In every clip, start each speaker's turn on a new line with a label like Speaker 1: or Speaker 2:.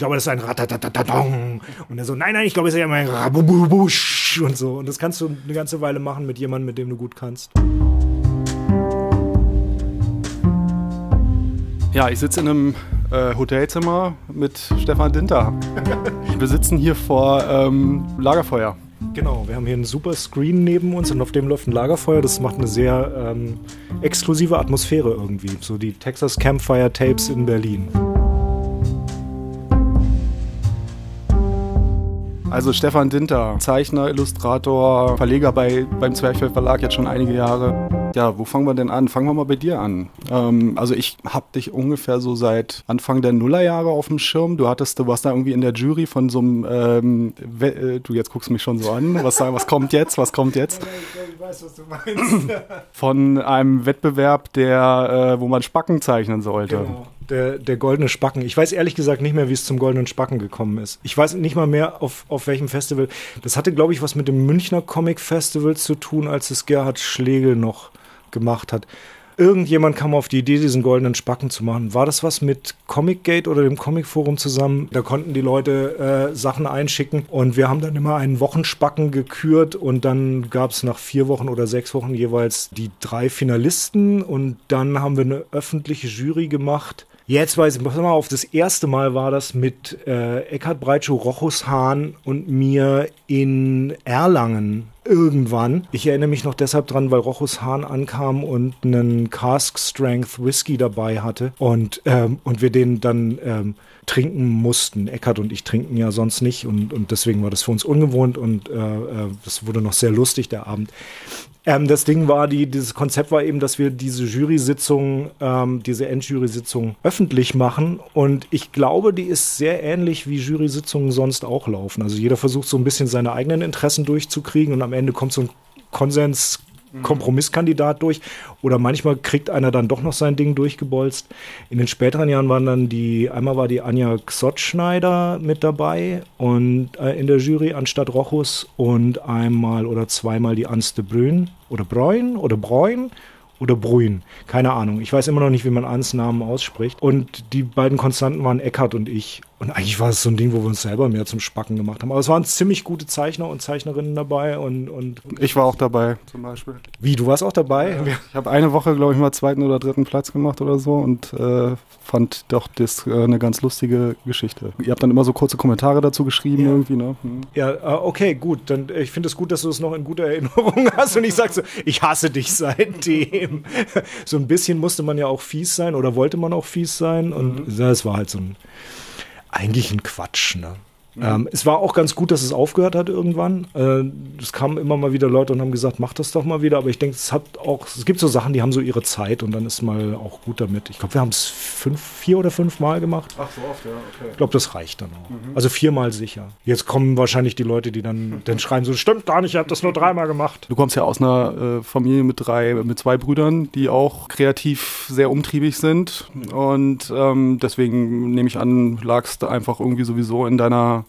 Speaker 1: glaube, das ist ein Ratatatatong. Und er so, nein, nein, ich glaube, es ist ja ein Rabububusch und so. Und das kannst du eine ganze Weile machen mit jemandem, mit dem du gut kannst.
Speaker 2: Ja, ich sitze in einem äh, Hotelzimmer mit Stefan Dinter. Wir sitzen hier vor ähm, Lagerfeuer.
Speaker 1: Genau, wir haben hier einen super Screen neben uns und auf dem läuft ein Lagerfeuer. Das macht eine sehr ähm, exklusive Atmosphäre irgendwie. So die Texas Campfire Tapes in Berlin.
Speaker 2: Also Stefan Dinter, Zeichner, Illustrator, Verleger bei, beim Zwerchfell Verlag jetzt schon einige Jahre. Ja, wo fangen wir denn an? Fangen wir mal bei dir an. Ähm, also ich habe dich ungefähr so seit Anfang der Nullerjahre auf dem Schirm. Du hattest, du warst da irgendwie in der Jury von so einem, ähm, äh, du jetzt guckst mich schon so an. Was, was kommt jetzt? Was kommt jetzt? Ich weiß, was du meinst. von einem Wettbewerb, der, äh, wo man Spacken zeichnen sollte.
Speaker 1: Genau der, der goldene Spacken. Ich weiß ehrlich gesagt nicht mehr, wie es zum goldenen Spacken gekommen ist. Ich weiß nicht mal mehr, auf, auf welchem Festival. Das hatte, glaube ich, was mit dem Münchner Comic Festival zu tun, als es Gerhard Schlegel noch gemacht hat. Irgendjemand kam auf die Idee, diesen goldenen Spacken zu machen. War das was mit Comic Gate oder dem Comic Forum zusammen? Da konnten die Leute äh, Sachen einschicken und wir haben dann immer einen Wochenspacken gekürt und dann gab es nach vier Wochen oder sechs Wochen jeweils die drei Finalisten und dann haben wir eine öffentliche Jury gemacht Jetzt weiß ich, pass mal auf, das erste Mal war das mit äh, Eckhard Breitschuh, Rochus Hahn und mir in Erlangen irgendwann. Ich erinnere mich noch deshalb dran, weil Rochus Hahn ankam und einen Cask Strength Whisky dabei hatte und, ähm, und wir den dann ähm, trinken mussten. Eckart und ich trinken ja sonst nicht und, und deswegen war das für uns ungewohnt und äh, äh das wurde noch sehr lustig, der Abend. Ähm, das Ding war, die, dieses Konzept war eben, dass wir diese Jury-Sitzung, ähm, diese Endjury-Sitzung öffentlich machen. Und ich glaube, die ist sehr ähnlich, wie Jury-Sitzungen sonst auch laufen. Also jeder versucht so ein bisschen seine eigenen Interessen durchzukriegen und am Ende kommt so ein Konsens Kompromisskandidat durch. Oder manchmal kriegt einer dann doch noch sein Ding durchgebolzt. In den späteren Jahren waren dann die, einmal war die Anja Xottschneider mit dabei und äh, in der Jury anstatt Rochus und einmal oder zweimal die Anste Brün oder Bräun oder Bräun oder Bruin. Keine Ahnung. Ich weiß immer noch nicht, wie man Ans Namen ausspricht. Und die beiden Konstanten waren Eckart und ich. Und eigentlich war es so ein Ding, wo wir uns selber mehr zum Spacken gemacht haben. Aber es waren ziemlich gute Zeichner und Zeichnerinnen dabei. Und, und
Speaker 2: ich war auch dabei, zum Beispiel.
Speaker 1: Wie, du warst auch dabei?
Speaker 2: Ja, ich habe eine Woche, glaube ich, mal zweiten oder dritten Platz gemacht oder so und äh, fand doch das äh, eine ganz lustige Geschichte. Ihr habt dann immer so kurze Kommentare dazu geschrieben
Speaker 1: ja.
Speaker 2: irgendwie, ne? Hm.
Speaker 1: Ja, äh, okay, gut. Dann äh, ich finde es gut, dass du es noch in guter Erinnerung hast und ich sag so, ich hasse dich seitdem. so ein bisschen musste man ja auch fies sein oder wollte man auch fies sein und mhm. das war halt so ein eigentlich ein Quatsch, ne? Mhm. Ähm, es war auch ganz gut, dass es aufgehört hat irgendwann. Äh, es kamen immer mal wieder Leute und haben gesagt, mach das doch mal wieder. Aber ich denke, es hat auch, es gibt so Sachen, die haben so ihre Zeit und dann ist mal auch gut damit. Ich glaube, wir haben es fünf, vier oder fünf Mal gemacht.
Speaker 2: Ach so oft, ja, okay.
Speaker 1: Ich glaube, das reicht dann auch. Mhm. Also viermal sicher. Jetzt kommen wahrscheinlich die Leute, die dann, dann schreien so, stimmt gar nicht, ich habe das nur dreimal gemacht.
Speaker 2: Du kommst ja aus einer äh, Familie mit drei, mit zwei Brüdern, die auch kreativ sehr umtriebig sind. Und ähm, deswegen nehme ich an, lagst einfach irgendwie sowieso in deiner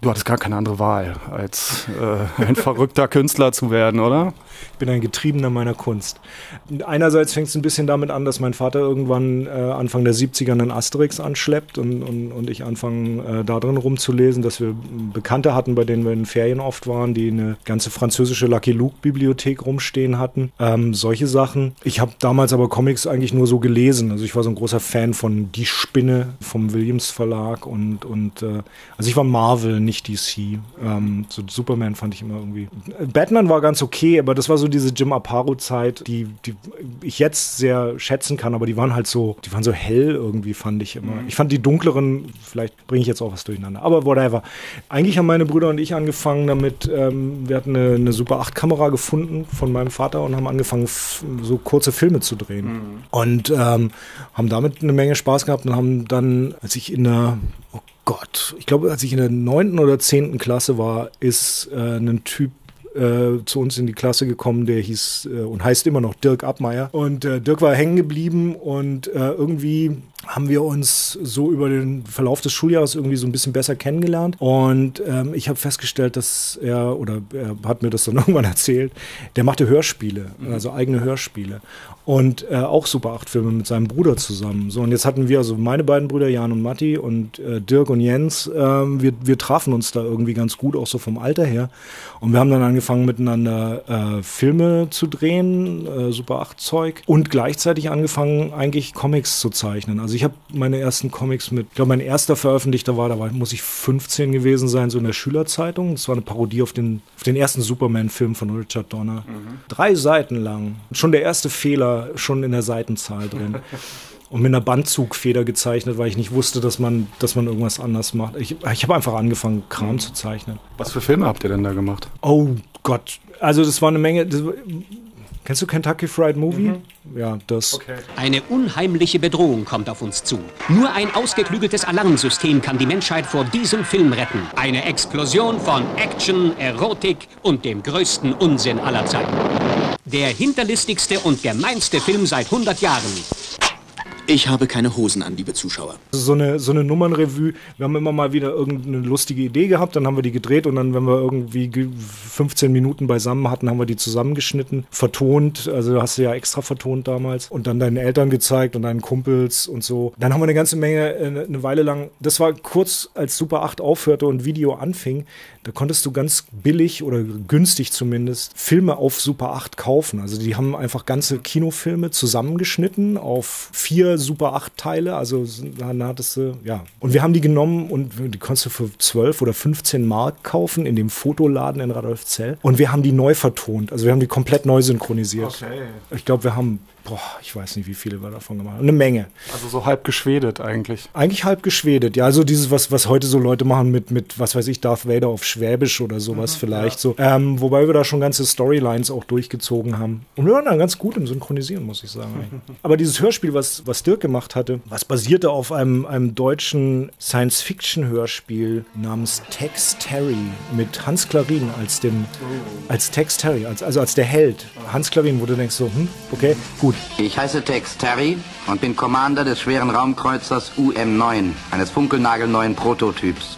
Speaker 2: Du hattest gar keine andere Wahl, als äh, ein verrückter Künstler zu werden, oder?
Speaker 1: Ich bin ein Getriebener meiner Kunst. Einerseits fängt es ein bisschen damit an, dass mein Vater irgendwann äh, Anfang der 70er einen Asterix anschleppt und, und, und ich anfange äh, da drin rumzulesen, dass wir Bekannte hatten, bei denen wir in Ferien oft waren, die eine ganze französische Lucky Luke-Bibliothek rumstehen hatten. Ähm, solche Sachen. Ich habe damals aber Comics eigentlich nur so gelesen. Also ich war so ein großer Fan von Die Spinne vom Williams Verlag und, und äh, also ich war Marvel, nicht DC. Ähm, so Superman fand ich immer irgendwie. Batman war ganz okay, aber das war so diese Jim Aparo-Zeit, die, die ich jetzt sehr schätzen kann, aber die waren halt so, die waren so hell irgendwie, fand ich immer. Mhm. Ich fand die dunkleren, vielleicht bringe ich jetzt auch was durcheinander, aber whatever. Eigentlich haben meine Brüder und ich angefangen damit, ähm, wir hatten eine, eine Super 8-Kamera gefunden von meinem Vater und haben angefangen, so kurze Filme zu drehen. Mhm. Und ähm, haben damit eine Menge Spaß gehabt und haben dann, als ich in der oh Gott, ich glaube, als ich in der neunten oder zehnten Klasse war, ist äh, ein Typ äh, zu uns in die Klasse gekommen, der hieß äh, und heißt immer noch Dirk Abmeier. Und äh, Dirk war hängen geblieben und äh, irgendwie haben wir uns so über den Verlauf des Schuljahres irgendwie so ein bisschen besser kennengelernt. Und ähm, ich habe festgestellt, dass er, oder er hat mir das dann irgendwann erzählt, der machte Hörspiele, mhm. also eigene Hörspiele. Und äh, auch Super 8 Filme mit seinem Bruder zusammen. So, und jetzt hatten wir, also meine beiden Brüder, Jan und Matti und äh, Dirk und Jens, äh, wir, wir trafen uns da irgendwie ganz gut, auch so vom Alter her. Und wir haben dann angefangen, miteinander äh, Filme zu drehen, äh, Super 8 Zeug, und gleichzeitig angefangen, eigentlich Comics zu zeichnen. Also ich habe meine ersten Comics mit, ich glaube, mein erster veröffentlichter war, da war, muss ich 15 gewesen sein, so in der Schülerzeitung. Das war eine Parodie auf den, auf den ersten Superman-Film von Richard Donner. Mhm. Drei Seiten lang. Schon der erste Fehler, schon in der Seitenzahl drin. und mit einer Bandzugfeder gezeichnet, weil ich nicht wusste, dass man, dass man irgendwas anders macht. Ich, ich habe einfach angefangen, Kram mhm. zu zeichnen.
Speaker 2: Was für Filme habt ihr denn da gemacht?
Speaker 1: Oh Gott, also das war eine Menge. Das, Kennst du Kentucky Fried Movie? Mhm.
Speaker 3: Ja, das. Okay. Eine unheimliche Bedrohung kommt auf uns zu. Nur ein ausgeklügeltes Alarmsystem kann die Menschheit vor diesem Film retten. Eine Explosion von Action, Erotik und dem größten Unsinn aller Zeiten. Der hinterlistigste und gemeinste Film seit 100 Jahren. Ich habe keine Hosen an, liebe Zuschauer.
Speaker 1: So eine, so eine Nummernrevue. Wir haben immer mal wieder irgendeine lustige Idee gehabt, dann haben wir die gedreht und dann, wenn wir irgendwie 15 Minuten beisammen hatten, haben wir die zusammengeschnitten, vertont. Also hast du ja extra vertont damals und dann deinen Eltern gezeigt und deinen Kumpels und so. Dann haben wir eine ganze Menge, äh, eine Weile lang, das war kurz, als Super 8 aufhörte und Video anfing, da konntest du ganz billig oder günstig zumindest Filme auf Super 8 kaufen. Also die haben einfach ganze Kinofilme zusammengeschnitten auf vier Super 8 Teile. Also dann hattest du, ja. Und wir haben die genommen und die konntest du für 12 oder 15 Mark kaufen in dem Fotoladen in Radolfzell. Und wir haben die neu vertont. Also wir haben die komplett neu synchronisiert. Okay. Ich glaube, wir haben boah, ich weiß nicht, wie viele wir davon gemacht haben. Eine Menge.
Speaker 2: Also so halb geschwedet eigentlich.
Speaker 1: Eigentlich halb geschwedet, ja. Also dieses, was, was heute so Leute machen mit, mit, was weiß ich, Darth Vader auf Schwäbisch oder sowas mhm, vielleicht ja. so. Ähm, wobei wir da schon ganze Storylines auch durchgezogen haben. Und wir waren da ganz gut im Synchronisieren, muss ich sagen. Aber dieses Hörspiel, was, was Dirk gemacht hatte, was basierte auf einem, einem deutschen Science-Fiction-Hörspiel namens Tex Terry mit Hans Klarin als dem, oh. als Tex Terry, als, also als der Held. Hans Klarin, wo du denkst so, hm, okay, gut,
Speaker 4: ich heiße Tex Terry und bin Commander des schweren Raumkreuzers UM-9, eines funkelnagelneuen Prototyps.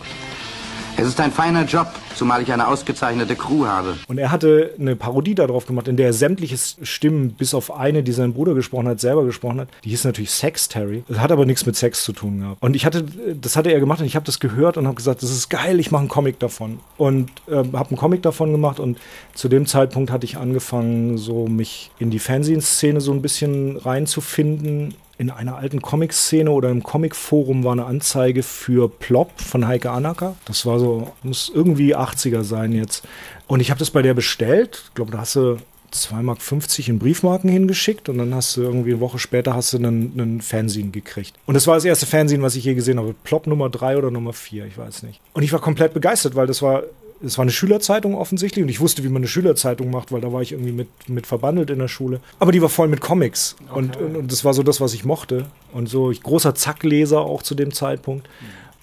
Speaker 4: Es ist ein feiner Job, zumal ich eine ausgezeichnete Crew habe.
Speaker 1: Und er hatte eine Parodie darauf gemacht, in der er sämtliche Stimmen, bis auf eine, die sein Bruder gesprochen hat, selber gesprochen hat. Die hieß natürlich Sex Terry. Das hat aber nichts mit Sex zu tun gehabt. Und ich hatte, das hatte er gemacht und ich habe das gehört und habe gesagt, das ist geil, ich mache einen Comic davon. Und äh, habe einen Comic davon gemacht und zu dem Zeitpunkt hatte ich angefangen, so mich in die Fernsehszene so ein bisschen reinzufinden in einer alten Comic-Szene oder im Comic-Forum war eine Anzeige für Plop von Heike Anacker. Das war so, muss irgendwie 80er sein jetzt. Und ich habe das bei der bestellt. Ich glaube, da hast du 2,50 Mark in Briefmarken hingeschickt und dann hast du irgendwie eine Woche später hast du einen, einen Fernsehen gekriegt. Und das war das erste Fernsehen, was ich je gesehen habe. Plop Nummer 3 oder Nummer 4, ich weiß nicht. Und ich war komplett begeistert, weil das war es war eine Schülerzeitung offensichtlich und ich wusste, wie man eine Schülerzeitung macht, weil da war ich irgendwie mit, mit verbandelt in der Schule. Aber die war voll mit Comics okay. und, und, und, das war so das, was ich mochte. Und so, ich großer Zackleser auch zu dem Zeitpunkt.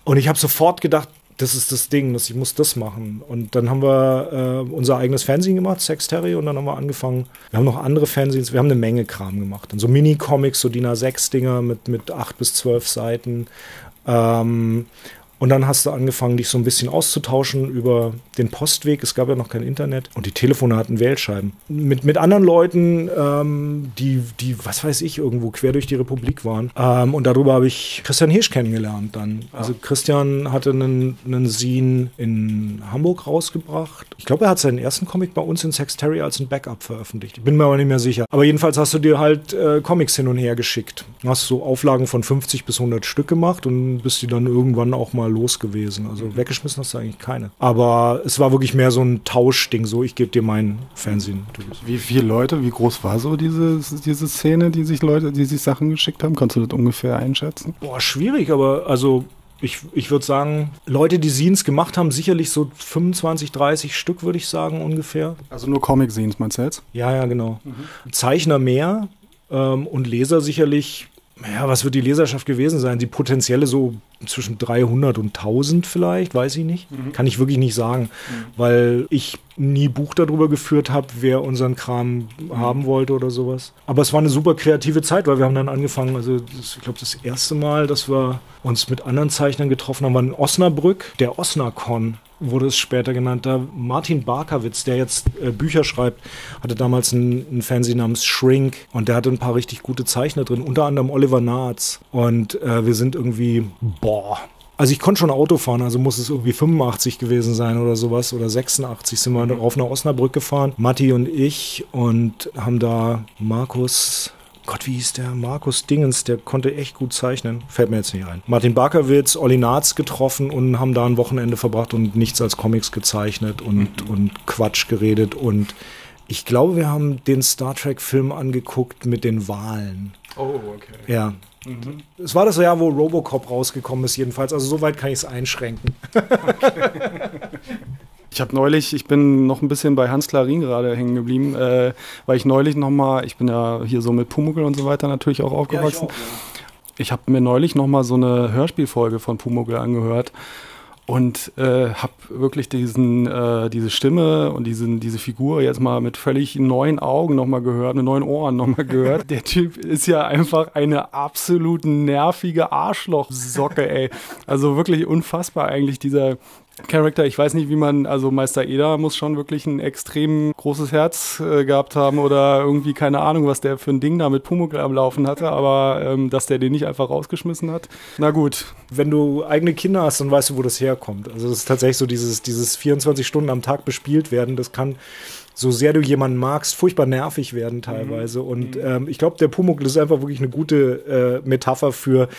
Speaker 1: Und ich habe sofort gedacht, das ist das Ding, dass ich muss das machen. Und dann haben wir äh, unser eigenes Fernsehen gemacht, Sex Terry, und dann haben wir angefangen. Wir haben noch andere Fernsehens, wir haben eine Menge Kram gemacht. Und so Mini-Comics, so DIN A6-Dinger mit, mit acht bis zwölf Seiten. Ähm, und dann hast du angefangen, dich so ein bisschen auszutauschen über den Postweg. Es gab ja noch kein Internet. Und die Telefone hatten Wählscheiben. Mit, mit anderen Leuten, ähm, die, die, was weiß ich, irgendwo quer durch die Republik waren. Ähm, und darüber habe ich Christian Hirsch kennengelernt dann. Also Christian hatte einen, einen Scene in Hamburg rausgebracht. Ich glaube, er hat seinen ersten Comic bei uns in Sexterry als ein Backup veröffentlicht. Ich bin mir aber nicht mehr sicher. Aber jedenfalls hast du dir halt äh, Comics hin und her geschickt. Hast so Auflagen von 50 bis 100 Stück gemacht und bist die dann irgendwann auch mal los gewesen. Also weggeschmissen hast du eigentlich keine. Aber es war wirklich mehr so ein Tauschding, so ich gebe dir mein Fernsehen.
Speaker 2: Wie viele Leute, wie groß war so diese, diese Szene, die sich Leute, die sich Sachen geschickt haben? Kannst du das ungefähr einschätzen?
Speaker 1: Boah, schwierig, aber also ich, ich würde sagen, Leute, die Scenes gemacht haben, sicherlich so 25, 30 Stück, würde ich sagen, ungefähr.
Speaker 2: Also nur Comic-Scenes, meinst du jetzt?
Speaker 1: Ja, ja, genau. Mhm. Zeichner mehr ähm, und Leser sicherlich ja, was wird die Leserschaft gewesen sein? Die potenzielle so zwischen 300 und 1000 vielleicht, weiß ich nicht. Mhm. Kann ich wirklich nicht sagen, mhm. weil ich nie Buch darüber geführt habe, wer unseren Kram mhm. haben wollte oder sowas. Aber es war eine super kreative Zeit, weil wir haben dann angefangen, also das, ich glaube das erste Mal, dass wir uns mit anderen Zeichnern getroffen haben, war in Osnabrück, der Osnacon wurde es später genannt. Da Martin Barkowitz, der jetzt äh, Bücher schreibt, hatte damals einen, einen Fernsehen namens Shrink und der hatte ein paar richtig gute Zeichner drin, unter anderem Oliver Naatz. Und äh, wir sind irgendwie, boah, also ich konnte schon Auto fahren, also muss es irgendwie 85 gewesen sein oder sowas oder 86 sind wir mhm. auf einer Osnabrück gefahren, Matti und ich und haben da Markus Gott, wie hieß der? Markus Dingens, der konnte echt gut zeichnen. Fällt mir jetzt nicht ein. Martin Barkowitz, Olli Naatz getroffen und haben da ein Wochenende verbracht und nichts als Comics gezeichnet und, mhm. und Quatsch geredet. Und ich glaube, wir haben den Star Trek-Film angeguckt mit den Wahlen.
Speaker 2: Oh, okay.
Speaker 1: Ja. Mhm. Es war das Jahr, wo Robocop rausgekommen ist, jedenfalls. Also soweit kann ich es einschränken. Okay.
Speaker 2: Ich habe neulich, ich bin noch ein bisschen bei Hans Klarin gerade hängen geblieben, äh, weil ich neulich nochmal, ich bin ja hier so mit Pumuckl und so weiter natürlich auch aufgewachsen. Ja, ich, ja. ich habe mir neulich nochmal so eine Hörspielfolge von Pumuckl angehört und äh, habe wirklich diesen, äh, diese Stimme und diesen, diese Figur jetzt mal mit völlig neuen Augen nochmal gehört, mit neuen Ohren nochmal gehört. Der Typ ist ja einfach eine absolut nervige Arschlochsocke, ey. Also wirklich unfassbar eigentlich dieser Charakter, ich weiß nicht, wie man, also Meister Eder muss schon wirklich ein extrem großes Herz äh, gehabt haben oder irgendwie keine Ahnung, was der für ein Ding da mit Pumuckl am Laufen hatte, aber ähm, dass der den nicht einfach rausgeschmissen hat. Na gut.
Speaker 1: Wenn du eigene Kinder hast, dann weißt du, wo das herkommt. Also das ist tatsächlich so dieses, dieses 24 Stunden am Tag bespielt werden, das kann so sehr du jemanden magst, furchtbar nervig werden teilweise. Mhm. Und ähm, ich glaube, der Pumuckl ist einfach wirklich eine gute äh, Metapher für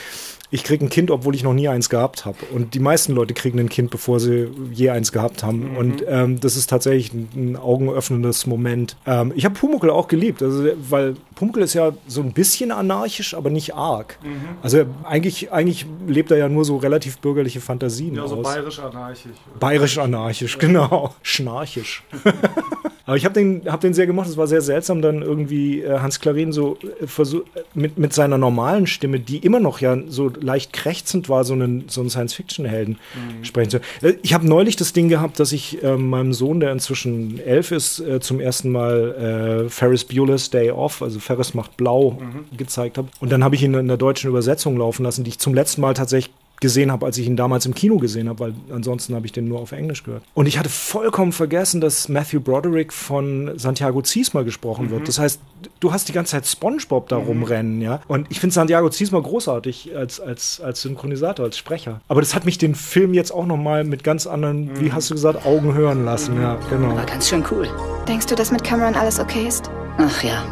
Speaker 1: ich kriege ein Kind, obwohl ich noch nie eins gehabt habe. Und die meisten Leute kriegen ein Kind, bevor sie je eins gehabt haben. Mhm. Und ähm, das ist tatsächlich ein, ein augenöffnendes Moment. Ähm, ich habe Pumuckl auch geliebt, also, weil Pumuckl ist ja so ein bisschen anarchisch, aber nicht arg. Mhm. Also eigentlich, eigentlich lebt er ja nur so relativ bürgerliche Fantasien
Speaker 2: ja,
Speaker 1: aus.
Speaker 2: so bayerisch anarchisch.
Speaker 1: Bayerisch anarchisch, genau. Schnarchisch. Aber ich habe den, hab den sehr gemacht. Es war sehr seltsam, dann irgendwie äh, Hans Klarin so äh, versuch, mit, mit seiner normalen Stimme, die immer noch ja so leicht krächzend war, so einen, so einen Science-Fiction-Helden mhm. sprechen zu. Äh, ich habe neulich das Ding gehabt, dass ich äh, meinem Sohn, der inzwischen elf ist, äh, zum ersten Mal äh, Ferris Bueller's Day Off, also Ferris macht blau, mhm. gezeigt habe. Und dann habe ich ihn in der deutschen Übersetzung laufen lassen, die ich zum letzten Mal tatsächlich gesehen habe, als ich ihn damals im Kino gesehen habe, weil ansonsten habe ich den nur auf Englisch gehört. Und ich hatte vollkommen vergessen, dass Matthew Broderick von Santiago Ziesmer gesprochen mhm. wird. Das heißt, du hast die ganze Zeit SpongeBob da mhm. rumrennen, ja. Und ich finde Santiago Ziesmer großartig als, als, als Synchronisator, als Sprecher. Aber das hat mich den Film jetzt auch noch mal mit ganz anderen, mhm. wie hast du gesagt, Augen hören lassen, mhm. ja, genau.
Speaker 5: War ganz schön cool.
Speaker 6: Denkst du, dass mit Cameron alles okay ist?
Speaker 5: Ach ja.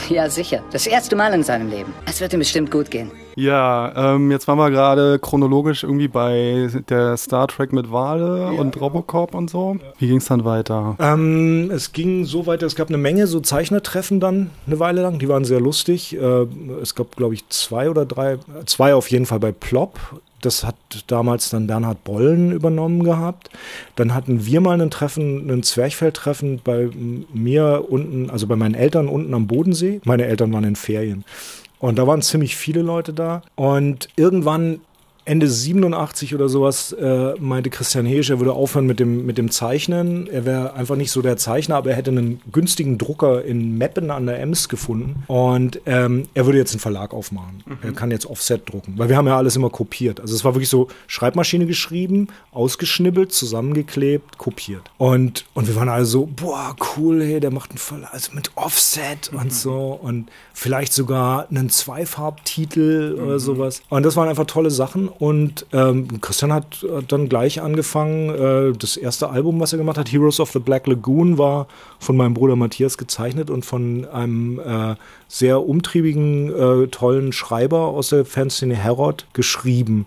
Speaker 5: Ja, sicher. Das erste Mal in seinem Leben. Es wird ihm bestimmt gut gehen.
Speaker 2: Ja, ähm, jetzt waren wir gerade chronologisch irgendwie bei der Star Trek mit Wale ja, und Robocop und so. Wie ging es dann weiter?
Speaker 1: Ähm, es ging so weiter, es gab eine Menge so Zeichnertreffen dann eine Weile lang, die waren sehr lustig. Äh, es gab, glaube ich, zwei oder drei, zwei auf jeden Fall bei Plop. Das hat damals dann Bernhard Bollen übernommen gehabt. Dann hatten wir mal ein Treffen, ein Zwerchfelltreffen bei mir unten, also bei meinen Eltern unten am Bodensee. Meine Eltern waren in Ferien. Und da waren ziemlich viele Leute da. Und irgendwann Ende 87 oder sowas äh, meinte Christian Heesch, er würde aufhören mit dem, mit dem Zeichnen. Er wäre einfach nicht so der Zeichner, aber er hätte einen günstigen Drucker in Meppen an der Ems gefunden. Und ähm, er würde jetzt einen Verlag aufmachen. Mhm. Er kann jetzt Offset drucken. Weil wir haben ja alles immer kopiert. Also es war wirklich so Schreibmaschine geschrieben, ausgeschnibbelt, zusammengeklebt, kopiert. Und, und wir waren alle so, boah, cool, hey, der macht einen Verlag, also mit Offset mhm. und so. Und vielleicht sogar einen Zweifarbtitel mhm. oder sowas. Und das waren einfach tolle Sachen. Und ähm, Christian hat, hat, dann gleich angefangen. Äh, das erste Album, was er gemacht hat, Heroes of the Black Lagoon, war von meinem Bruder Matthias gezeichnet und von einem äh, sehr umtriebigen, äh, tollen Schreiber aus der Fanszene Herod geschrieben.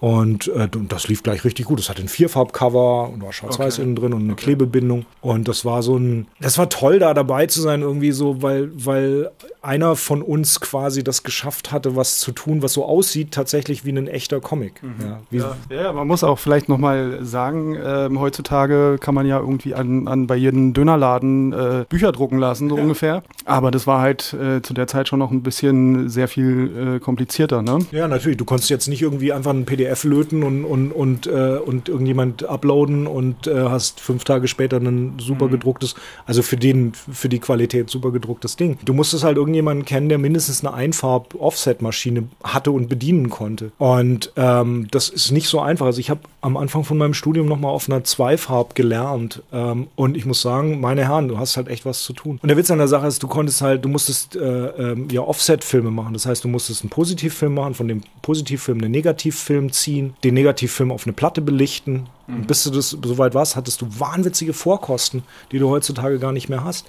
Speaker 1: Und äh, das lief gleich richtig gut. Es hatte ein Vierfarbcover und war schwarz-weiß
Speaker 2: Okay.
Speaker 1: innen drin und eine Klebebindung. Und das war so ein, das war toll, da dabei zu sein, irgendwie so, weil, weil einer von uns quasi das geschafft hatte, was zu tun, was so aussieht, tatsächlich wie ein echter Comic. Ja, wie,
Speaker 2: Ja, ja, man muss auch vielleicht nochmal sagen, ähm, heutzutage kann man ja irgendwie an, an bei jedem Dönerladen äh, Bücher drucken lassen, so ungefähr. Aber das war halt äh, zu der Zeit schon noch ein bisschen sehr viel äh, komplizierter, ne?
Speaker 1: Ja, natürlich. Du konntest jetzt nicht irgendwie einfach ein PDF löten und, und, und, äh, und irgendjemand uploaden und äh, hast fünf Tage später ein super gedrucktes, also für den, für die Qualität super gedrucktes Ding. Du musstest halt irgendjemanden kennen, der mindestens eine Einfarb-Offset-Maschine hatte und bedienen konnte. Und ähm, das ist nicht so einfach. Also ich habe am Anfang von meinem Studium nochmal auf einer Zweifarb gelernt. Ähm, und ich muss sagen, meine Herren, du hast halt echt was zu tun. Und der Witz an der Sache ist, du konntest halt, du musstest äh, ähm, ja Offset-Filme machen. Das heißt, du musstest einen Positivfilm machen, von dem Positivfilm einen Negativfilm ziehen, den Negativfilm auf eine Platte belichten. Und bis du das soweit warst, hattest du wahnwitzige Vorkosten, die du heutzutage gar nicht mehr hast.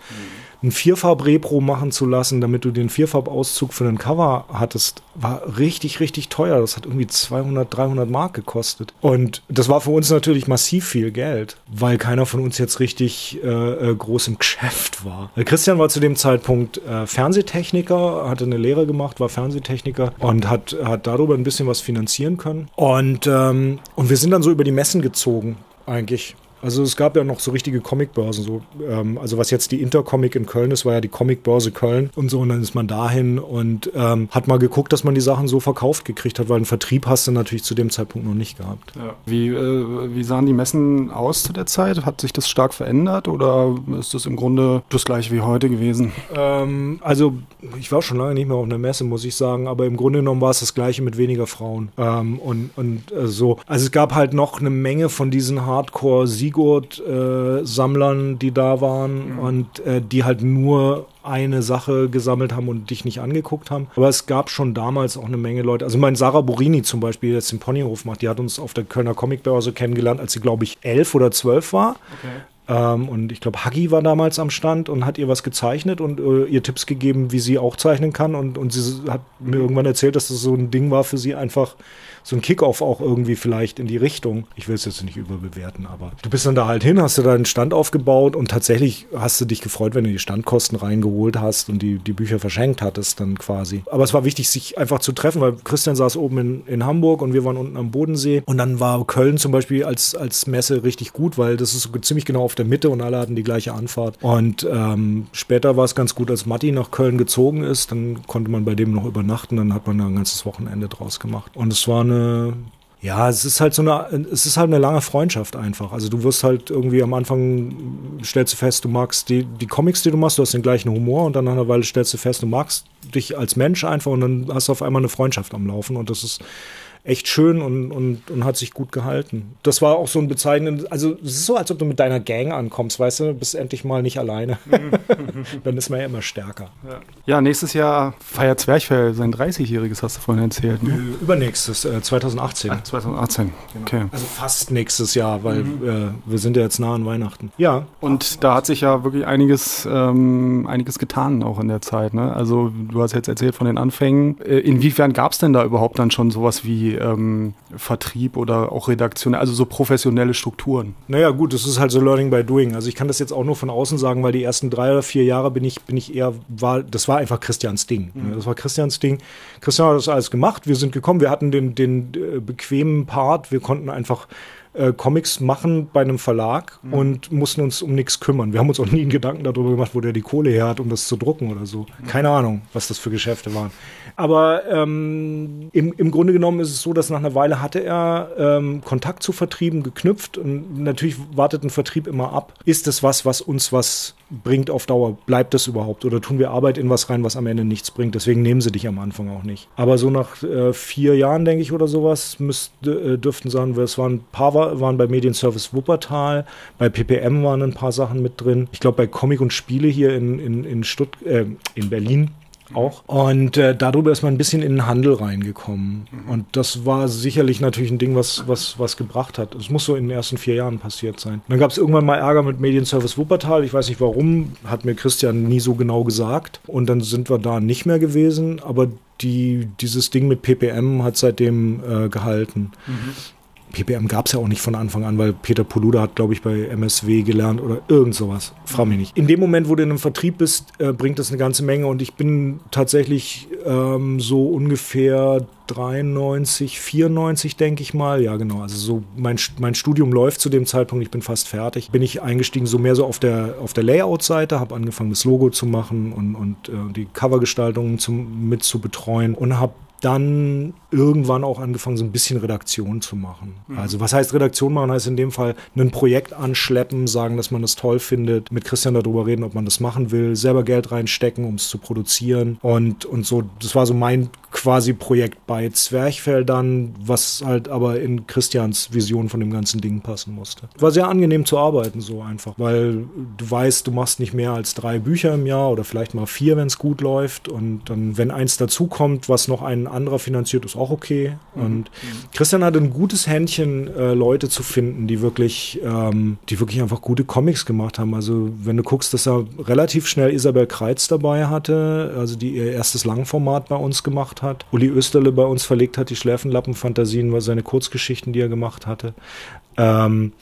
Speaker 1: Ein Vierfarb-Repro machen zu lassen, damit du den Vierfarb-Auszug für ein Cover hattest, war richtig, richtig teuer. Das hat irgendwie 200, 300 Mark gekostet. Und das war für uns natürlich massiv viel Geld, weil keiner von uns jetzt richtig äh, äh, groß im Geschäft war. Weil Christian war zu dem Zeitpunkt äh, Fernsehtechniker, hatte eine Lehre gemacht, war Fernsehtechniker und hat, hat darüber ein bisschen was finanzieren können. Und, ähm, und wir sind dann so über die Messen gezogen, eigentlich. Also es gab ja noch so richtige Comicbörsen, so ähm, also was jetzt die Intercomic in Köln ist, war ja die Comicbörse Köln und so und dann ist man dahin und ähm, hat mal geguckt, dass man die Sachen so verkauft gekriegt hat, weil einen Vertrieb hast du natürlich zu dem Zeitpunkt noch nicht gehabt.
Speaker 2: Wie, äh, wie sahen die Messen aus zu der Zeit? Hat sich das stark verändert oder ist das im Grunde das gleiche wie heute gewesen?
Speaker 1: Ähm, also ich war schon lange nicht mehr auf einer Messe, muss ich sagen, aber im Grunde genommen war es das gleiche mit weniger Frauen ähm, und, und äh, so. Also es gab halt noch eine Menge von diesen Hardcore Sigurd-Sammlern, die da waren und äh, die halt nur eine Sache gesammelt haben und dich nicht angeguckt haben. Aber es gab schon damals auch eine Menge Leute. Also mein Sarah Borini zum Beispiel, die jetzt den Ponyhof macht, die hat uns auf der Kölner Comicbörse kennengelernt, als sie, glaube ich, elf oder zwölf war. Ähm, und ich glaube, Huggy war damals am Stand und hat ihr was gezeichnet und äh, ihr Tipps gegeben, wie sie auch zeichnen kann. Und, und sie hat mir irgendwann erzählt, dass das so ein Ding war für sie einfach so ein Kickoff auch irgendwie vielleicht in die Richtung. Ich will es jetzt nicht überbewerten, aber du bist dann da halt hin, hast du deinen Stand aufgebaut und tatsächlich hast du dich gefreut, wenn du die Standkosten reingeholt hast und die, die Bücher verschenkt hattest dann quasi. Aber es war wichtig, sich einfach zu treffen, weil Christian saß oben in, in Hamburg und wir waren unten am Bodensee und dann war Köln zum Beispiel als, als Messe richtig gut, weil das ist so ziemlich genau auf der Mitte und alle hatten die gleiche Anfahrt. Und ähm, später war es ganz gut, als Matti nach Köln gezogen ist, dann konnte man bei dem noch übernachten, dann hat man da ein ganzes Wochenende draus gemacht. Und es war eine, ja, es ist halt so eine, es ist halt eine lange Freundschaft einfach. Also du wirst halt irgendwie am Anfang stellst du fest, du magst die, die Comics, die du machst, du hast den gleichen Humor und dann nach einer Weile stellst du fest, du magst dich als Mensch einfach und dann hast du auf einmal eine Freundschaft am Laufen und das ist echt schön und, und, und hat sich gut gehalten. Das war auch so ein bezeichnendes, also es ist so, als ob du mit deiner Gang ankommst, weißt du, bist endlich mal nicht alleine. dann ist man ja immer stärker.
Speaker 2: Ja, nächstes Jahr feiert Zwerchfell sein 30-jähriges, hast du vorhin erzählt. Ne?
Speaker 1: Übernächstes, äh, 2018.
Speaker 2: 2018. Okay.
Speaker 1: Also fast nächstes Jahr, weil äh, wir sind ja jetzt nah an Weihnachten. Ja,
Speaker 2: Und da hat sich ja wirklich einiges, ähm, einiges getan auch in der Zeit. Ne? Also du hast jetzt erzählt von den Anfängen. Äh, inwiefern gab es denn da überhaupt dann schon sowas wie ähm, Vertrieb oder auch Redaktion, also so professionelle Strukturen?
Speaker 1: Naja, gut, das ist halt so Learning by Doing. Also ich kann das jetzt auch nur von außen sagen, weil die ersten drei oder vier Jahre bin ich, bin ich eher, war, das war einfach Christians Ding. ne? Das war Christians Ding. Christian hat das alles gemacht. Wir sind gekommen, wir hatten den, den äh, bequemen Part, wir konnten einfach äh, Comics machen bei einem Verlag und mussten uns um nichts kümmern. Wir haben uns auch nie einen Gedanken darüber gemacht, wo der die Kohle her hat, um das zu drucken oder so. Keine Ahnung, was das für Geschäfte waren. Aber ähm, im, im Grunde genommen ist es so, dass nach einer Weile hatte er ähm, Kontakt zu Vertrieben geknüpft und natürlich wartet ein Vertrieb immer ab. Ist es was, was uns was bringt auf Dauer? Bleibt das überhaupt? Oder tun wir Arbeit in was rein, was am Ende nichts bringt? Deswegen nehmen sie dich am Anfang auch nicht. Aber so nach äh, vier Jahren, denke ich, oder sowas, müsste, äh, dürften sein, es waren ein paar wa- waren bei Medienservice Wuppertal, bei PPM waren ein paar Sachen mit drin. Ich glaube, bei Comic und Spiele hier in, in, in, Stutt äh, in Berlin auch. Und äh, darüber ist man ein bisschen in den Handel reingekommen. Und das war sicherlich natürlich ein Ding, was, was, was gebracht hat. Es muss so in den ersten vier Jahren passiert sein. Und dann gab es irgendwann mal Ärger mit Medienservice Wuppertal. Ich weiß nicht warum, hat mir Christian nie so genau gesagt. Und dann sind wir da nicht mehr gewesen. Aber die, dieses Ding mit PPM hat seitdem äh, gehalten. Mhm. PPM gab es ja auch nicht von Anfang an, weil Peter Poluda hat, glaube ich, bei MSW gelernt oder irgend sowas. Frag mich nicht. In dem Moment, wo du in einem Vertrieb bist, äh, bringt das eine ganze Menge und ich bin tatsächlich ähm, so ungefähr 93, 94, denke ich mal. Ja, genau. Also so mein, mein Studium läuft zu dem Zeitpunkt, ich bin fast fertig. Bin ich eingestiegen, so mehr so auf der, auf der Layout-Seite, habe angefangen, das Logo zu machen und, und äh, die Covergestaltung mit zu betreuen und habe dann irgendwann auch angefangen, so ein bisschen Redaktion zu machen. Mhm. Also was heißt Redaktion machen? Heißt in dem Fall ein Projekt anschleppen, sagen, dass man das toll findet, mit Christian darüber reden, ob man das machen will, selber Geld reinstecken, um es zu produzieren und, und so. Das war so mein quasi Projekt bei Zwerchfell dann, was halt aber in Christians Vision von dem ganzen Ding passen musste. War sehr angenehm zu arbeiten so einfach, weil du weißt, du machst nicht mehr als drei Bücher im Jahr oder vielleicht mal vier, wenn es gut läuft und dann, wenn eins dazukommt, was noch einen anderer finanziert, ist auch okay. Mhm. Und Christian hatte ein gutes Händchen, äh, Leute zu finden, die wirklich, ähm, die wirklich einfach gute Comics gemacht haben. Also wenn du guckst, dass er relativ schnell Isabel Kreitz dabei hatte, also die ihr erstes Langformat bei uns gemacht hat. Uli Österle bei uns verlegt hat, die Schläfenlappenfantasien, war seine Kurzgeschichten, die er gemacht hatte. Ähm,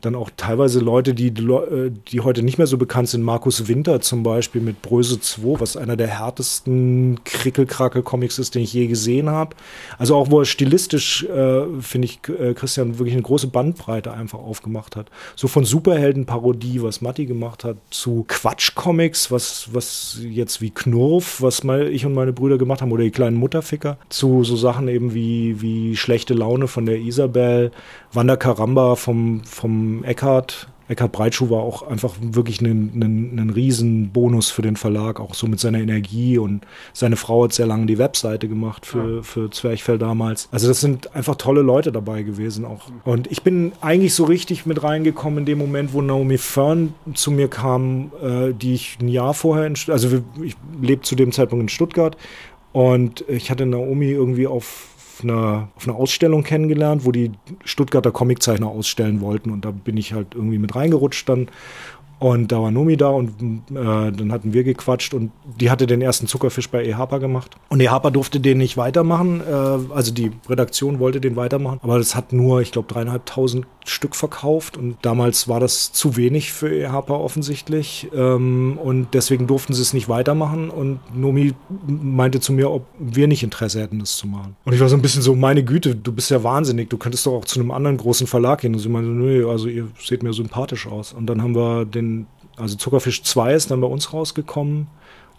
Speaker 1: dann auch teilweise Leute, die, äh, die heute nicht mehr so bekannt sind. Markus Winter zum Beispiel mit Bröse 2, was einer der härtesten Krickelkrackel-Comics ist, den ich je gesehen habe. Also auch, wo er stilistisch, äh, finde ich, äh, Christian wirklich eine große Bandbreite einfach aufgemacht hat. So von Superhelden-Parodie, was Matti gemacht hat, zu Quatsch-Comics, was, was jetzt wie Knurf, was mal ich und meine Brüder gemacht haben, oder die kleinen Mutterficker, zu so Sachen eben wie, wie Schlechte Laune von der Isabel, Wanda Karamba vom, vom Eckhart. Eckhard Breitschuh war auch einfach wirklich ein, Riesenbonus für den Verlag, auch so mit seiner Energie und seine Frau hat sehr lange die Webseite gemacht für, ja. für Zwerchfell damals. Also das sind einfach tolle Leute dabei gewesen auch. Und ich bin eigentlich so richtig mit reingekommen in dem Moment, wo Naomi Fern zu mir kam, äh, die ich ein Jahr vorher, in, also ich lebe zu dem Zeitpunkt in Stuttgart und ich hatte Naomi irgendwie auf auf einer, auf einer Ausstellung kennengelernt, wo die Stuttgarter Comiczeichner ausstellen wollten. Und da bin ich halt irgendwie mit reingerutscht dann und da war Nomi da und äh, dann hatten wir gequatscht und die hatte den ersten Zuckerfisch bei EHAPA gemacht. Und EHAPA durfte den nicht weitermachen, äh, also die Redaktion wollte den weitermachen, aber das hat nur, ich glaube, dreieinhalbtausend Stück verkauft und damals war das zu wenig für EHAPA offensichtlich ähm, und deswegen durften sie es nicht weitermachen und Nomi meinte zu mir, ob wir nicht Interesse hätten, das zu machen. Und ich war so ein bisschen so, meine Güte, du bist ja wahnsinnig, du könntest doch auch zu einem anderen großen Verlag gehen. Und sie meinte, nö, also ihr seht mir sympathisch aus. Und dann haben wir den also Zuckerfisch 2 ist dann bei uns rausgekommen.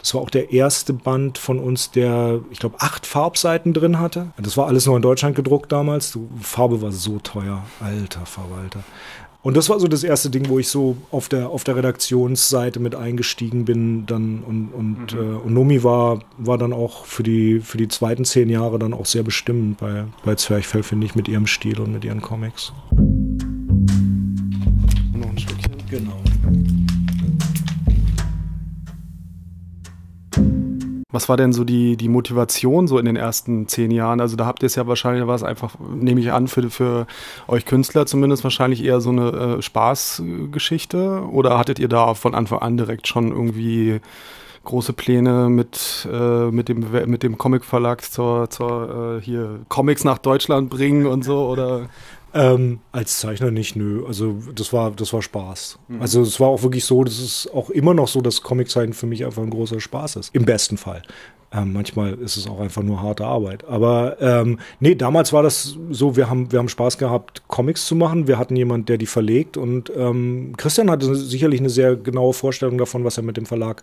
Speaker 1: Das war auch der erste Band von uns, der, ich glaube, acht Farbseiten drin hatte. Das war alles nur in Deutschland gedruckt damals. Die Farbe war so teuer. Alter Verwalter. Und das war so das erste Ding, wo ich so auf der, auf der Redaktionsseite mit eingestiegen bin. Dann und, und, mhm. äh, und Nomi war, war dann auch für die, für die zweiten zehn Jahre dann auch sehr bestimmend bei, bei Zwerchfell, finde ich, mit ihrem Stil und mit ihren Comics.
Speaker 2: Noch ein Stückchen.
Speaker 1: Genau.
Speaker 2: Was war denn so die, die Motivation so in den ersten zehn Jahren? Also da habt ihr es ja wahrscheinlich, war es einfach, nehme ich an, für, für euch Künstler zumindest wahrscheinlich eher so eine äh, Spaßgeschichte? Oder hattet ihr da von Anfang an direkt schon irgendwie große Pläne mit, äh, mit dem, mit dem Comic-Verlag zur, zur äh, hier Comics nach Deutschland bringen und so? Oder?
Speaker 1: Ähm, als Zeichner nicht, nö. Also das war, das war Spaß. Mhm. Also es war auch wirklich so, das ist auch immer noch so, dass Comiczeichnen für mich einfach ein großer Spaß ist. Im besten Fall. Ähm, manchmal ist es auch einfach nur harte Arbeit. Aber ähm, nee, damals war das so, wir haben, wir haben Spaß gehabt, Comics zu machen. Wir hatten jemanden, der die verlegt und ähm, Christian hatte sicherlich eine sehr genaue Vorstellung davon, was er mit dem Verlag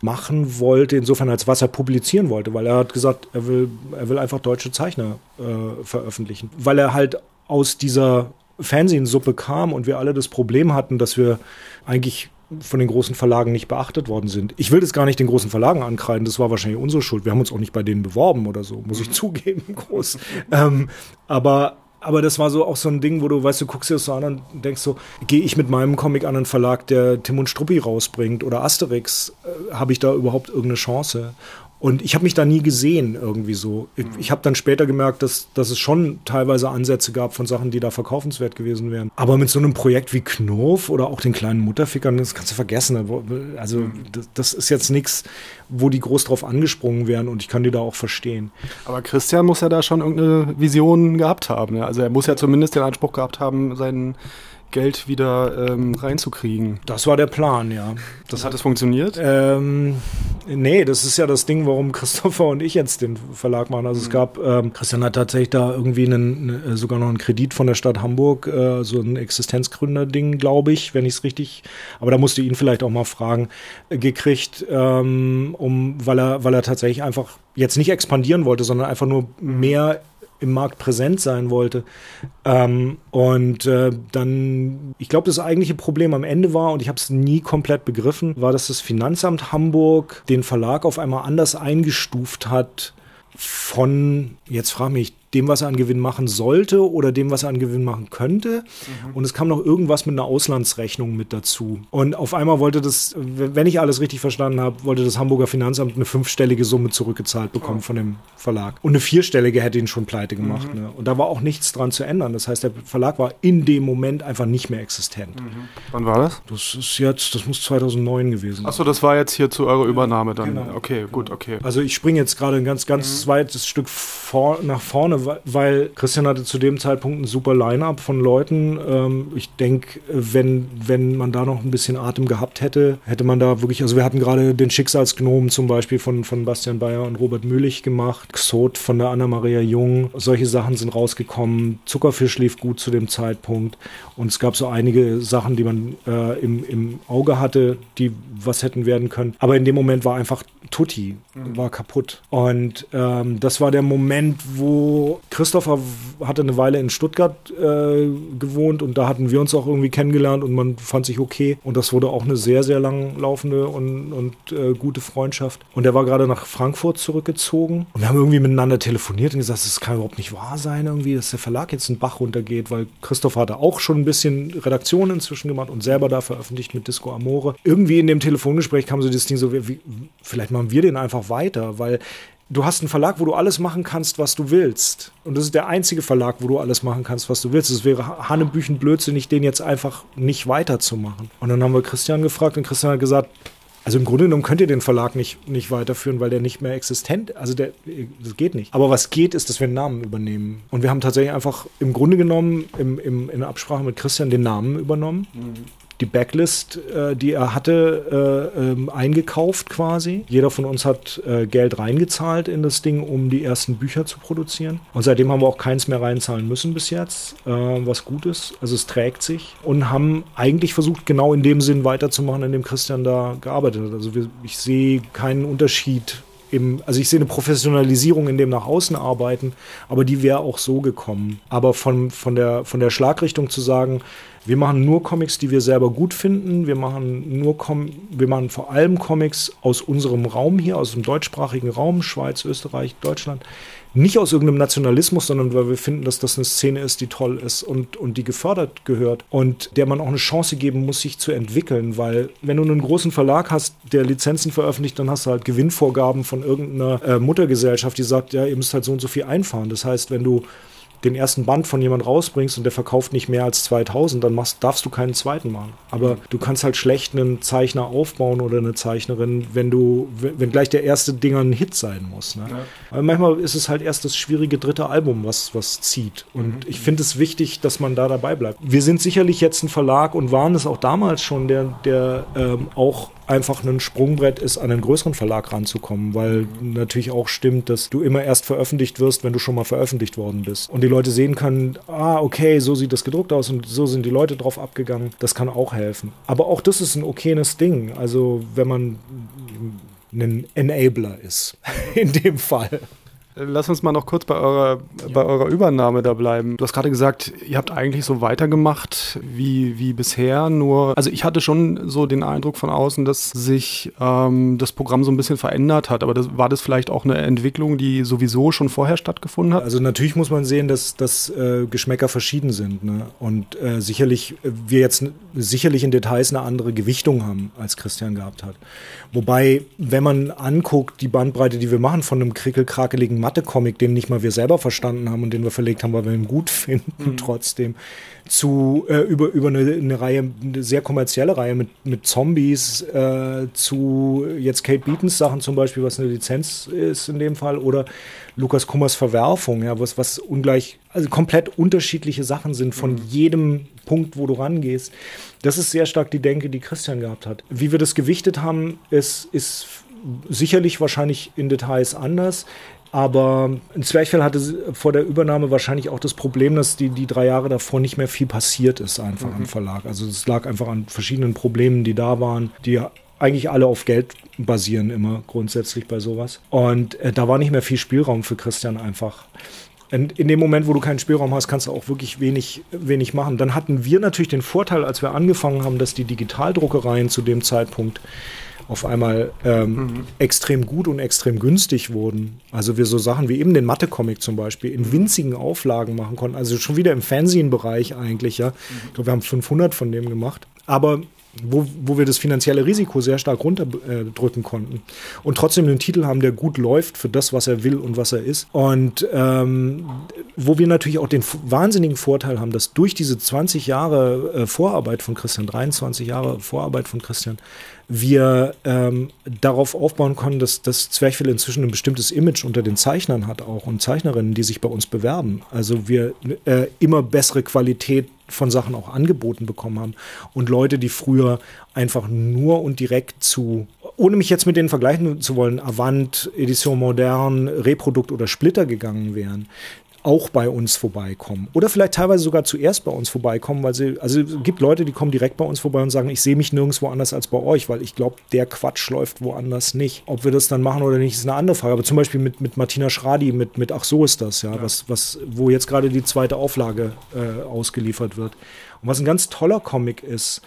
Speaker 1: machen wollte, insofern als was er publizieren wollte, weil er hat gesagt, er will, er will einfach deutsche Zeichner äh, veröffentlichen, weil er halt aus dieser Fernsehsuppe kam und wir alle das Problem hatten, dass wir eigentlich von den großen Verlagen nicht beachtet worden sind. Ich will das gar nicht den großen Verlagen ankreiden, das war wahrscheinlich unsere Schuld. Wir haben uns auch nicht bei denen beworben oder so, muss ich mhm. zugeben, groß. ähm, aber aber das war so auch so ein Ding, wo du, weißt du, guckst dir das so an und denkst so, gehe ich mit meinem Comic an einen Verlag, der Tim und Struppi rausbringt oder Asterix, äh, habe ich da überhaupt irgendeine Chance? Und ich habe mich da nie gesehen irgendwie so. Ich, ich habe dann später gemerkt, dass, dass es schon teilweise Ansätze gab von Sachen, die da verkaufenswert gewesen wären. Aber mit so einem Projekt wie Knurf oder auch den kleinen Mutterfickern, das kannst du vergessen. Also das, das ist jetzt nichts, wo die groß drauf angesprungen wären und ich kann die da auch verstehen.
Speaker 2: Aber Christian muss ja da schon irgendeine Vision gehabt haben. Ne? Also er muss ja zumindest den Anspruch gehabt haben, seinen Geld wieder ähm, reinzukriegen.
Speaker 1: Das war der Plan, ja.
Speaker 2: Das hat es funktioniert?
Speaker 1: Ähm, nee, das ist ja das Ding, warum Christopher und ich jetzt den Verlag machen. Also mhm. es gab, ähm, Christian hat tatsächlich da irgendwie einen, äh, sogar noch einen Kredit von der Stadt Hamburg, äh, so ein Existenzgründer-Ding, glaube ich, wenn ich es richtig, aber da musste ihn vielleicht auch mal fragen, äh, gekriegt, ähm, um, weil er, weil er tatsächlich einfach jetzt nicht expandieren wollte, sondern einfach nur mhm. mehr im Markt präsent sein wollte. Ähm, und äh, dann, ich glaube, das eigentliche Problem am Ende war, und ich habe es nie komplett begriffen, war, dass das Finanzamt Hamburg den Verlag auf einmal anders eingestuft hat von, jetzt frage mich, dem, was er an Gewinn machen sollte oder dem, was er an Gewinn machen könnte. Mhm. Und es kam noch irgendwas mit einer Auslandsrechnung mit dazu. Und auf einmal wollte das, wenn ich alles richtig verstanden habe, wollte das Hamburger Finanzamt eine fünfstellige Summe zurückgezahlt bekommen oh. von dem Verlag. Und eine vierstellige hätte ihn schon pleite gemacht. Mhm. Ne? Und da war auch nichts dran zu ändern. Das heißt, der Verlag war in dem Moment einfach nicht mehr existent. Mhm.
Speaker 2: Wann war das?
Speaker 1: Das ist jetzt, das muss 2009 gewesen sein.
Speaker 2: Achso, das war jetzt hier zu eurer Übernahme dann. Genau. Okay, gut, okay.
Speaker 1: Also ich springe jetzt gerade ein ganz, ganz mhm. weites Stück vor, nach vorne, weil Christian hatte zu dem Zeitpunkt ein super Line-up von Leuten. Ähm, ich denke, wenn, wenn man da noch ein bisschen Atem gehabt hätte, hätte man da wirklich, also wir hatten gerade den Schicksalsgnomen zum Beispiel von, von Bastian Bayer und Robert Mühlich gemacht, Xot von der Anna-Maria Jung, solche Sachen sind rausgekommen. Zuckerfisch lief gut zu dem Zeitpunkt und es gab so einige Sachen, die man äh, im, im Auge hatte, die was hätten werden können. Aber in dem Moment war einfach Tutti, mhm. war kaputt. Und ähm, das war der Moment, wo Christopher hatte eine Weile in Stuttgart äh, gewohnt und da hatten wir uns auch irgendwie kennengelernt und man fand sich okay. Und das wurde auch eine sehr, sehr lang laufende und, und äh, gute Freundschaft. Und er war gerade nach Frankfurt zurückgezogen und wir haben irgendwie miteinander telefoniert und gesagt, das kann überhaupt nicht wahr sein, irgendwie, dass der Verlag jetzt einen Bach runtergeht, weil Christopher hatte auch schon ein bisschen Redaktion inzwischen gemacht und selber da veröffentlicht mit Disco Amore. Irgendwie in dem Telefongespräch kam so das Ding so, wie, vielleicht machen wir den einfach weiter, weil du hast einen Verlag, wo du alles machen kannst, was du willst. Und das ist der einzige Verlag, wo du alles machen kannst, was du willst. Es wäre Hannebüchen blödsinnig, den jetzt einfach nicht weiterzumachen. Und dann haben wir Christian gefragt und Christian hat gesagt, also im Grunde genommen könnt ihr den Verlag nicht, nicht weiterführen, weil der nicht mehr existent, also der, das geht nicht. Aber was geht, ist, dass wir einen Namen übernehmen. Und wir haben tatsächlich einfach im Grunde genommen im, im, in Absprache mit Christian den Namen übernommen. Mhm die Backlist, äh, die er hatte, äh, ähm, eingekauft quasi. Jeder von uns hat äh, Geld reingezahlt in das Ding, um die ersten Bücher zu produzieren. Und seitdem haben wir auch keins mehr reinzahlen müssen bis jetzt, äh, was gut ist. Also es trägt sich. Und haben eigentlich versucht, genau in dem Sinn weiterzumachen, in dem Christian da gearbeitet hat. Also wir, ich sehe keinen Unterschied im, also ich sehe eine Professionalisierung in dem nach außen arbeiten, aber die wäre auch so gekommen. Aber von, von, der, von der Schlagrichtung zu sagen, wir machen nur Comics, die wir selber gut finden. Wir machen nur Com wir machen vor allem Comics aus unserem Raum hier, aus dem deutschsprachigen Raum, Schweiz, Österreich, Deutschland. Nicht aus irgendeinem Nationalismus, sondern weil wir finden, dass das eine Szene ist, die toll ist und, und die gefördert gehört und der man auch eine Chance geben muss, sich zu entwickeln. Weil wenn du einen großen Verlag hast, der Lizenzen veröffentlicht, dann hast du halt Gewinnvorgaben von irgendeiner äh, Muttergesellschaft, die sagt, ja, ihr müsst halt so und so viel einfahren. Das heißt, wenn du den ersten Band von jemand rausbringst und der verkauft nicht mehr als 2000, dann machst, darfst du keinen zweiten machen. Aber du kannst halt schlecht einen Zeichner aufbauen oder eine Zeichnerin, wenn du, wenn gleich der erste Dinger ein Hit sein muss. Ne? Ja. Aber manchmal ist es halt erst das schwierige dritte Album, was, was zieht. Und mhm. ich finde es wichtig, dass man da dabei bleibt. Wir sind sicherlich jetzt ein Verlag und waren es auch damals schon, der, der ähm, auch einfach ein Sprungbrett ist, an einen größeren Verlag ranzukommen, weil natürlich auch stimmt, dass du immer erst veröffentlicht wirst, wenn du schon mal veröffentlicht worden bist. Und die Leute sehen können, ah, okay, so sieht das gedruckt aus und so sind die Leute drauf abgegangen. Das kann auch helfen. Aber auch das ist ein okayes Ding. Also wenn man ein Enabler ist, in dem Fall.
Speaker 2: Lass uns mal noch kurz bei eurer, ja. bei eurer Übernahme da bleiben. Du hast gerade gesagt, ihr habt eigentlich so weitergemacht wie, wie bisher, nur, also ich hatte schon so den Eindruck von außen, dass sich ähm, das Programm so ein bisschen verändert hat, aber das, war das vielleicht auch eine Entwicklung, die sowieso schon vorher stattgefunden hat?
Speaker 1: Also natürlich muss man sehen, dass, dass äh, Geschmäcker verschieden sind ne? und äh, sicherlich, wir jetzt sicherlich in Details eine andere Gewichtung haben, als Christian gehabt hat. Wobei, wenn man anguckt, die Bandbreite, die wir machen von einem krickelkrakeligen Mathe-Comic, den nicht mal wir selber verstanden haben und den wir verlegt haben, weil wir ihn gut finden mhm. trotzdem, zu äh, über, über eine, eine Reihe, eine sehr kommerzielle Reihe mit, mit Zombies, äh, zu jetzt Kate Beatons Sachen zum Beispiel, was eine Lizenz ist in dem Fall, oder Lukas Kummers Verwerfung, ja, was, was ungleich, also komplett unterschiedliche Sachen sind von mhm. jedem Punkt, wo du rangehst. Das ist sehr stark die Denke, die Christian gehabt hat. Wie wir das gewichtet haben, ist, ist sicherlich wahrscheinlich in Details anders. Aber ein Zwerchfell hatte vor der Übernahme wahrscheinlich auch das Problem, dass die, die drei Jahre davor nicht mehr viel passiert ist einfach mhm. im Verlag. Also es lag einfach an verschiedenen Problemen, die da waren, die eigentlich alle auf Geld basieren immer grundsätzlich bei sowas. Und äh, da war nicht mehr viel Spielraum für Christian einfach. Und in dem Moment, wo du keinen Spielraum hast, kannst du auch wirklich wenig, wenig machen. Dann hatten wir natürlich den Vorteil, als wir angefangen haben, dass die Digitaldruckereien zu dem Zeitpunkt auf einmal ähm, mhm. extrem gut und extrem günstig wurden. Also wir so Sachen wie eben den Mathe-Comic zum Beispiel in winzigen Auflagen machen konnten. Also schon wieder im Fernsehen-Bereich eigentlich, ja. Ich glaube, wir haben 500 von dem gemacht. Aber wo, wo wir das finanzielle Risiko sehr stark runterdrücken konnten und trotzdem einen Titel haben, der gut läuft für das, was er will und was er ist. Und ähm, wo wir natürlich auch den wahnsinnigen Vorteil haben, dass durch diese 20 Jahre äh, Vorarbeit von Christian, 23 Jahre Vorarbeit von Christian, wir ähm, darauf aufbauen können, dass das Zwerchfell inzwischen ein bestimmtes Image unter den Zeichnern hat auch und Zeichnerinnen, die sich bei uns bewerben. Also wir äh, immer bessere Qualität von Sachen auch angeboten bekommen haben und Leute, die früher einfach nur und direkt zu, ohne mich jetzt mit denen vergleichen zu wollen, Avant, Edition Modern, Reprodukt oder Splitter gegangen wären, auch bei uns vorbeikommen. Oder vielleicht teilweise sogar zuerst bei uns vorbeikommen, weil sie, also es gibt Leute, die kommen direkt bei uns vorbei und sagen, ich sehe mich nirgendwo anders als bei euch, weil ich glaube, der Quatsch läuft woanders nicht. Ob wir das dann machen oder nicht, ist eine andere Frage. Aber zum Beispiel mit, mit Martina Schradi, mit, mit Ach so ist das, ja, ja. Was, was, wo jetzt gerade die zweite Auflage äh, ausgeliefert wird. Und was ein ganz toller Comic ist,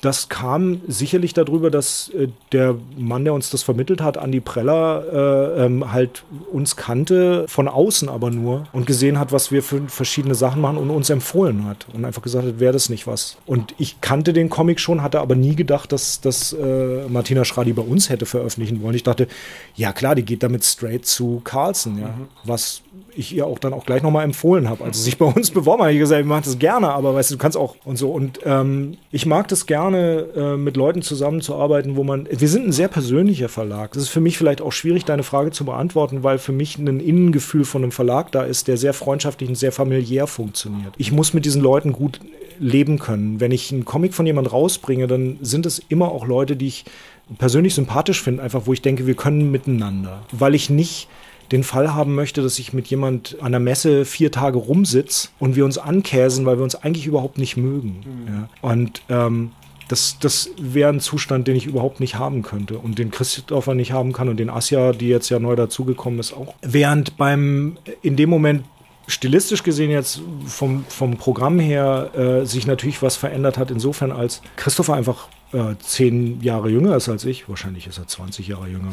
Speaker 1: das kam sicherlich darüber, dass äh, der Mann, der uns das vermittelt hat, Andi Preller, äh, ähm, halt uns kannte, von außen aber nur und gesehen hat, was wir für verschiedene Sachen machen und uns empfohlen hat und einfach gesagt hat, wäre das nicht was. Und ich kannte den Comic schon, hatte aber nie gedacht, dass, dass äh, Martina Schradi bei uns hätte veröffentlichen wollen. Ich dachte, ja klar, die geht damit straight zu Carlson, ja, mhm. was ich ihr auch dann auch gleich nochmal empfohlen habe. Als sie sich bei uns beworben hat, ich gesagt, ich mache das gerne, aber weißt du, du kannst auch und so. Und ähm, ich mag das gerne, äh, mit Leuten zusammenzuarbeiten, wo man. Wir sind ein sehr persönlicher Verlag. Das ist für mich vielleicht auch schwierig, deine Frage zu beantworten, weil für mich ein Innengefühl von einem Verlag da ist, der sehr freundschaftlich und sehr familiär funktioniert. Ich muss mit diesen Leuten gut leben können. Wenn ich einen Comic von jemand rausbringe, dann sind es immer auch Leute, die ich persönlich sympathisch finde, einfach wo ich denke, wir können miteinander. Weil ich nicht den Fall haben möchte, dass ich mit jemand an der Messe vier Tage rumsitze und wir uns ankäsen, weil wir uns eigentlich überhaupt nicht mögen. Mhm. Ja. Und ähm, das, das wäre ein Zustand, den ich überhaupt nicht haben könnte und den Christopher nicht haben kann und den Asja, die jetzt ja neu dazugekommen ist, auch. Während beim, in dem Moment stilistisch gesehen jetzt vom, vom Programm her äh, sich natürlich was verändert hat, insofern als Christopher einfach äh, zehn Jahre jünger ist als ich, wahrscheinlich ist er 20 Jahre jünger.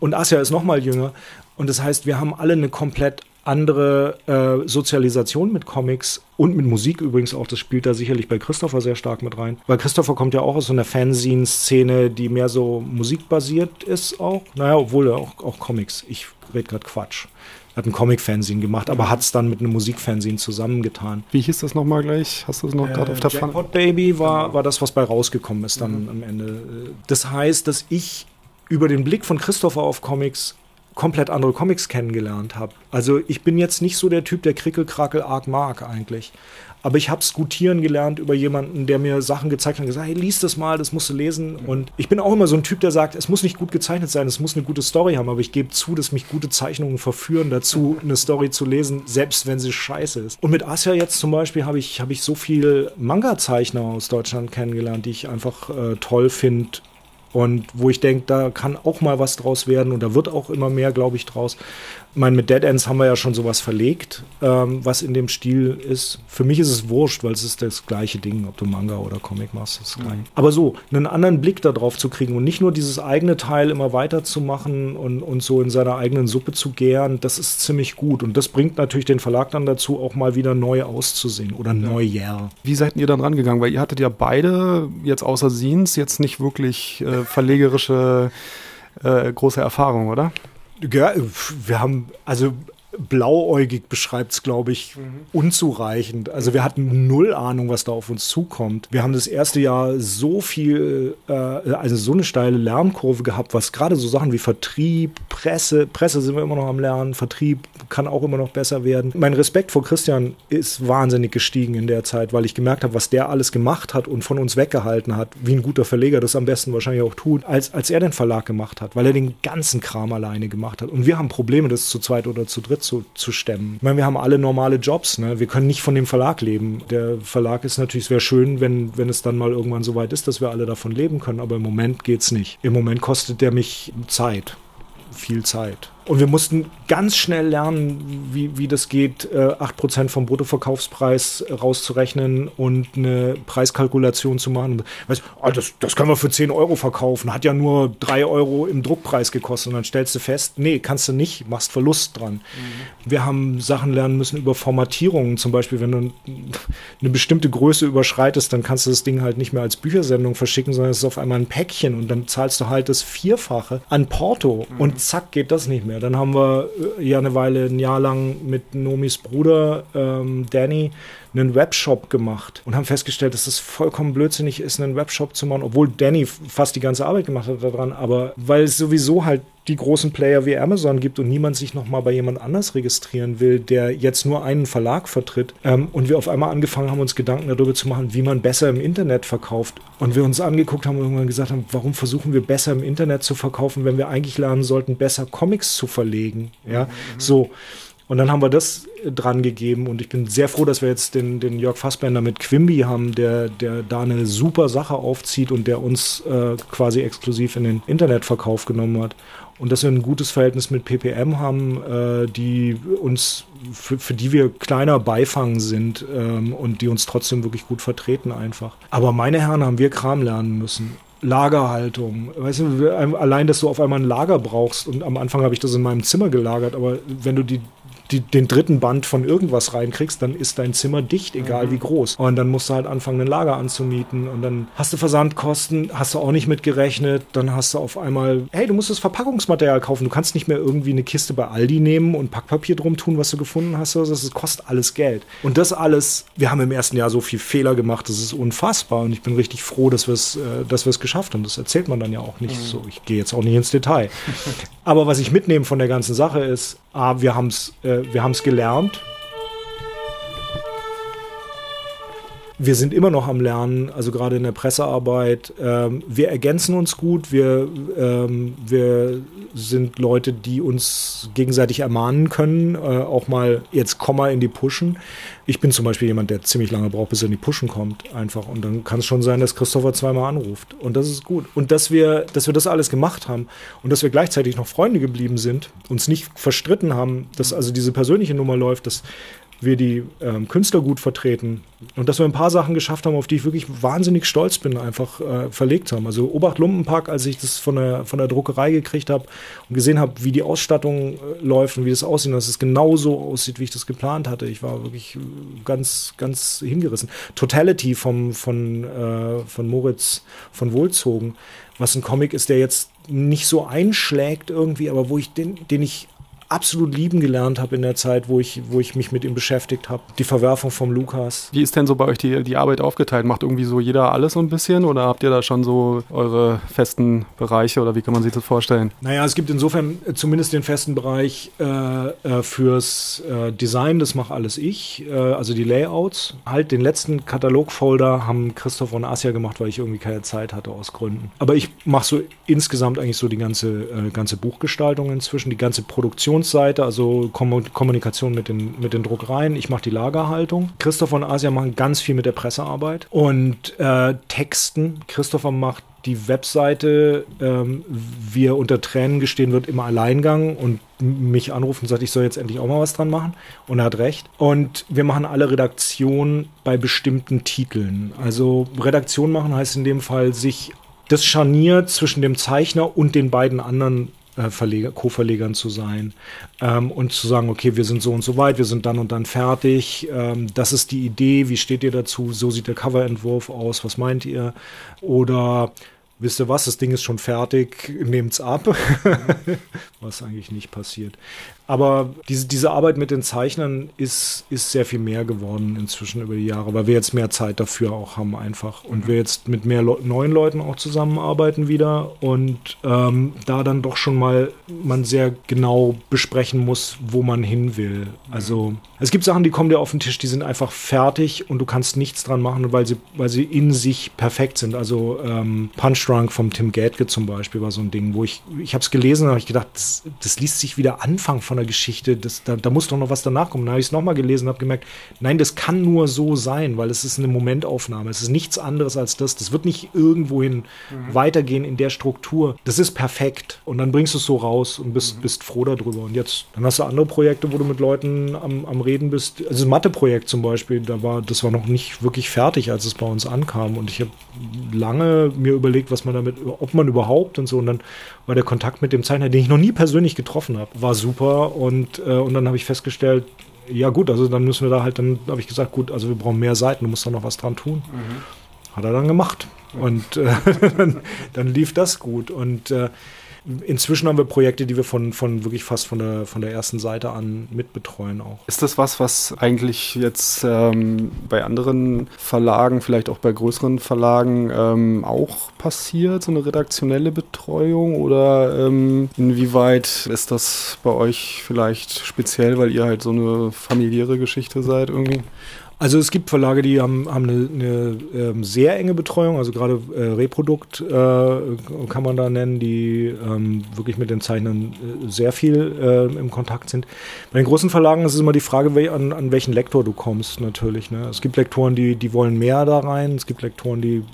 Speaker 1: Und Asja ist noch mal jünger. Und das heißt, wir haben alle eine komplett andere äh, Sozialisation mit Comics und mit Musik übrigens auch. Das spielt da sicherlich bei Christopher sehr stark mit rein. Weil Christopher kommt ja auch aus so einer Fanzine-Szene, die mehr so musikbasiert ist auch. Naja, obwohl er auch, auch Comics. Ich rede gerade Quatsch. Er hat ein Comic-Fanzine gemacht, aber hat es dann mit einem Musikfanzine zusammengetan.
Speaker 2: Wie hieß das nochmal gleich? Hast du es noch äh, gerade auf der
Speaker 1: Pfanne? Jackpot Baby war, war das, was bei rausgekommen ist dann mhm. am Ende. Das heißt, dass ich über den Blick von Christopher auf Comics komplett andere Comics kennengelernt habe. Also ich bin jetzt nicht so der Typ, der Krickelkrackel arg mag eigentlich. Aber ich habe skutieren gelernt über jemanden, der mir Sachen gezeigt hat und gesagt, hey, lies das mal, das musst du lesen. Und ich bin auch immer so ein Typ, der sagt, es muss nicht gut gezeichnet sein, es muss eine gute Story haben, aber ich gebe zu, dass mich gute Zeichnungen verführen dazu, eine Story zu lesen, selbst wenn sie scheiße ist. Und mit Asia jetzt zum Beispiel habe ich, hab ich so viel Manga-Zeichner aus Deutschland kennengelernt, die ich einfach äh, toll finde und wo ich denke, da kann auch mal was draus werden und da wird auch immer mehr, glaube ich, draus. Ich meine, mit Dead Ends haben wir ja schon sowas verlegt, ähm, was in dem Stil ist. Für mich ist es wurscht, weil es ist das gleiche Ding, ob du Manga oder Comic machst, ist gleich. Mhm. Aber so, einen anderen Blick darauf zu kriegen und nicht nur dieses eigene Teil immer weiterzumachen und, und so in seiner eigenen Suppe zu gären, das ist ziemlich gut. Und das bringt natürlich den Verlag dann dazu, auch mal wieder neu auszusehen oder neuer.
Speaker 2: Wie seid ihr dann rangegangen? Weil ihr hattet ja beide, jetzt außer Scenes, jetzt nicht wirklich äh, verlegerische äh, große Erfahrung, oder?
Speaker 1: Ja, wir haben, also blauäugig beschreibt es, glaube ich, mhm. unzureichend. Also wir hatten null Ahnung, was da auf uns zukommt. Wir haben das erste Jahr so viel, äh, also so eine steile Lernkurve gehabt, was gerade so Sachen wie Vertrieb, Presse, Presse sind wir immer noch am Lernen, Vertrieb kann auch immer noch besser werden. Mein Respekt vor Christian ist wahnsinnig gestiegen in der Zeit, weil ich gemerkt habe, was der alles gemacht hat und von uns weggehalten hat, wie ein guter Verleger das am besten wahrscheinlich auch tut, als, als er den Verlag gemacht hat, weil er den ganzen Kram alleine gemacht hat. Und wir haben Probleme, das zu zweit oder zu dritt zu, zu stemmen. Ich meine, wir haben alle normale Jobs, ne? wir können nicht von dem Verlag leben. Der Verlag ist natürlich, es wäre schön, wenn, wenn es dann mal irgendwann so weit ist, dass wir alle davon leben können, aber im Moment geht es nicht. Im Moment kostet der mich Zeit, viel Zeit. Und wir mussten ganz schnell lernen, wie, wie das geht, äh, 8% vom Bruttoverkaufspreis rauszurechnen und eine Preiskalkulation zu machen. Weißt, oh, das, das können wir für 10 Euro verkaufen, hat ja nur 3 Euro im Druckpreis gekostet. Und dann stellst du fest, nee, kannst du nicht, machst Verlust dran. Mhm. Wir haben Sachen lernen müssen über Formatierungen. Zum Beispiel, wenn du eine bestimmte Größe überschreitest, dann kannst du das Ding halt nicht mehr als Büchersendung verschicken, sondern es ist auf einmal ein Päckchen und dann zahlst du halt das Vierfache an Porto mhm. und zack geht das nicht mehr mehr. Dann haben wir äh, ja eine Weile, ein Jahr lang mit Nomis Bruder ähm, Danny einen Webshop gemacht und haben festgestellt, dass es vollkommen blödsinnig ist, einen Webshop zu machen, obwohl Danny fast die ganze Arbeit gemacht hat daran, aber weil es sowieso halt die großen Player wie Amazon gibt und niemand sich nochmal bei jemand anders registrieren will, der jetzt nur einen Verlag vertritt ähm, und wir auf einmal angefangen haben, uns Gedanken darüber zu machen, wie man besser im Internet verkauft und wir uns angeguckt haben und irgendwann gesagt haben, warum versuchen wir besser im Internet zu verkaufen, wenn wir eigentlich lernen sollten, besser Comics zu verlegen, ja, mhm. so und dann haben wir das dran gegeben und ich bin sehr froh, dass wir jetzt den, den Jörg Fassbender mit Quimby haben, der, der da eine super Sache aufzieht und der uns äh, quasi exklusiv in den Internetverkauf genommen hat. Und dass wir ein gutes Verhältnis mit PPM haben, äh, die uns, für, für, die wir kleiner Beifang sind ähm, und die uns trotzdem wirklich gut vertreten einfach. Aber meine Herren haben wir Kram lernen müssen. Lagerhaltung. Weißt du, allein, dass du auf einmal ein Lager brauchst und am Anfang habe ich das in meinem Zimmer gelagert, aber wenn du die die, den dritten Band von irgendwas reinkriegst, dann ist dein Zimmer dicht, egal mhm. wie groß. Und dann musst du halt anfangen, ein Lager anzumieten. Und dann hast du Versandkosten, hast du auch nicht mitgerechnet. Dann hast du auf einmal, hey, du musst das Verpackungsmaterial kaufen. Du kannst nicht mehr irgendwie eine Kiste bei Aldi nehmen und Packpapier drum tun, was du gefunden hast. Das kostet alles Geld. Und das alles, wir haben im ersten Jahr so viel Fehler gemacht, das ist unfassbar. Und ich bin richtig froh, dass wir es äh, dass geschafft haben. Das erzählt man dann ja auch nicht mhm. so. Ich gehe jetzt auch nicht ins Detail. Aber was ich mitnehme von der ganzen Sache ist, ah, wir haben es äh, wir haben es gelernt. Wir sind immer noch am Lernen, also gerade in der Pressearbeit. Ähm, wir ergänzen uns gut. Wir, ähm, wir sind Leute, die uns gegenseitig ermahnen können, äh, auch mal jetzt komm mal in die Pushen. Ich bin zum Beispiel jemand, der ziemlich lange braucht, bis er in die Pushen kommt, einfach. Und dann kann es schon sein, dass Christopher zweimal anruft. Und das ist gut. Und dass wir, dass wir das alles gemacht haben und dass wir gleichzeitig noch Freunde geblieben sind, uns nicht verstritten haben, dass also diese persönliche Nummer läuft, das wir die ähm, Künstler gut vertreten und dass wir ein paar Sachen geschafft haben, auf die ich wirklich wahnsinnig stolz bin, einfach äh, verlegt haben. Also Obacht Lumpenpack, als ich das von der, von der Druckerei gekriegt habe und gesehen habe, wie die Ausstattung äh, läuft und wie das aussieht, dass es genau so aussieht, wie ich das geplant hatte. Ich war wirklich ganz, ganz hingerissen. Totality vom, von, äh, von Moritz von Wohlzogen, was ein Comic ist, der jetzt nicht so einschlägt irgendwie, aber wo ich den, den ich absolut lieben gelernt habe in der Zeit, wo ich, wo ich mich mit ihm beschäftigt habe. Die Verwerfung vom Lukas.
Speaker 2: Wie ist denn so bei euch die, die Arbeit aufgeteilt? Macht irgendwie so jeder alles so ein bisschen oder habt ihr da schon so eure festen Bereiche oder wie kann man sich das vorstellen?
Speaker 1: Naja, es gibt insofern zumindest den festen Bereich äh, äh, fürs äh, Design, das mache alles ich, äh, also die Layouts. Halt den letzten Katalogfolder haben Christoph und Asia gemacht, weil ich irgendwie keine Zeit hatte aus Gründen. Aber ich mache so insgesamt eigentlich so die ganze, äh, ganze Buchgestaltung inzwischen, die ganze Produktion Produktionsseite, also Kommunikation mit den, mit den Druckereien. Ich mache die Lagerhaltung. Christopher und Asia machen ganz viel mit der Pressearbeit und äh, Texten. Christopher macht die Webseite ähm, wir unter Tränen gestehen wird im Alleingang und mich anruft und sagt, ich soll jetzt endlich auch mal was dran machen. Und er hat recht. Und wir machen alle Redaktion bei bestimmten Titeln. Also Redaktion machen heißt in dem Fall, sich das Scharnier zwischen dem Zeichner und den beiden anderen Verleger, Co-Verlegern zu sein ähm, und zu sagen, okay, wir sind so und so weit, wir sind dann und dann fertig, ähm, das ist die Idee, wie steht ihr dazu, so sieht der Coverentwurf aus, was meint ihr? Oder wisst ihr was, das Ding ist schon fertig, nehmt's ab, was eigentlich nicht passiert. Aber diese, diese Arbeit mit den Zeichnern ist, ist sehr viel mehr geworden inzwischen über die Jahre, weil wir jetzt mehr Zeit dafür auch haben einfach. Und wir jetzt mit mehr Le neuen Leuten auch zusammenarbeiten wieder und ähm, da dann doch schon mal man sehr genau besprechen muss, wo man hin will. Also es gibt Sachen, die kommen dir auf den Tisch, die sind einfach fertig und du kannst nichts dran machen, weil sie, weil sie in sich perfekt sind. Also ähm, Punch Drunk vom Tim Gadke zum Beispiel war so ein Ding, wo ich, ich habe es gelesen und habe ich gedacht, das, das liest sich wieder Anfang von der Geschichte, das, da, da muss doch noch was danach kommen. Dann habe ich es nochmal gelesen und habe gemerkt, nein, das kann nur so sein, weil es ist eine Momentaufnahme. Es ist nichts anderes als das. Das wird nicht irgendwohin mhm. weitergehen in der Struktur. Das ist perfekt. Und dann bringst du es so raus und bist, mhm. bist froh darüber. Und jetzt, dann hast du andere Projekte, wo du mit Leuten am, am Reden bist. Also das Mathe-Projekt zum Beispiel, da war, das war noch nicht wirklich fertig, als es bei uns ankam. Und ich habe lange mir überlegt, was man damit, ob man überhaupt und so. Und dann war der Kontakt mit dem Zeichner, den ich noch nie persönlich getroffen habe, war super. Und, äh, und dann habe ich festgestellt, ja gut, also dann müssen wir da halt, dann habe ich gesagt, gut, also wir brauchen mehr Seiten, du musst da noch was dran tun. Mhm. Hat er dann gemacht. Und äh, dann, dann, lief das gut. Und äh, Inzwischen haben wir Projekte, die wir von, von wirklich fast von der, von der ersten Seite an mitbetreuen auch.
Speaker 2: Ist das was, was eigentlich jetzt ähm, bei anderen Verlagen, vielleicht auch bei größeren Verlagen ähm, auch passiert, so eine redaktionelle Betreuung? Oder ähm, inwieweit ist das bei euch vielleicht speziell, weil ihr halt so eine familiäre Geschichte seid irgendwie?
Speaker 1: Also es gibt Verlage, die haben, haben eine, eine ähm, sehr enge Betreuung, also gerade äh, Reprodukt äh, kann man da nennen, die ähm, wirklich mit den Zeichnern äh, sehr viel äh, im Kontakt sind. Bei den großen Verlagen ist es immer die Frage, we an, an welchen Lektor du kommst natürlich. Ne? Es gibt Lektoren, die, die wollen mehr da rein, es gibt Lektoren, die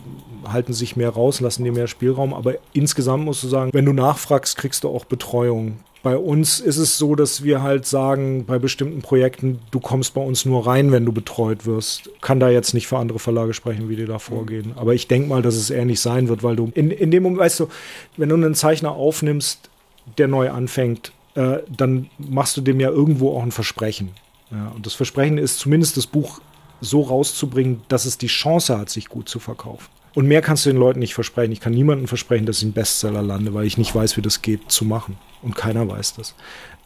Speaker 1: halten sich mehr raus, lassen dir mehr Spielraum, aber insgesamt musst du sagen, wenn du nachfragst, kriegst du auch Betreuung. Bei uns ist es so, dass wir halt sagen, bei bestimmten Projekten, du kommst bei uns nur rein, wenn du betreut wirst. Kann da jetzt nicht für andere Verlage sprechen, wie die da vorgehen. Aber ich denke mal, dass es ähnlich sein wird, weil du in, in dem Moment, weißt du, wenn du einen Zeichner aufnimmst, der neu anfängt, äh, dann machst du dem ja irgendwo auch ein Versprechen. Ja, und das Versprechen ist zumindest das Buch so rauszubringen, dass es die Chance hat, sich gut zu verkaufen. Und mehr kannst du den Leuten nicht versprechen. Ich kann niemandem versprechen, dass ich einen Bestseller lande, weil ich nicht weiß, wie das geht zu machen. Und keiner weiß das.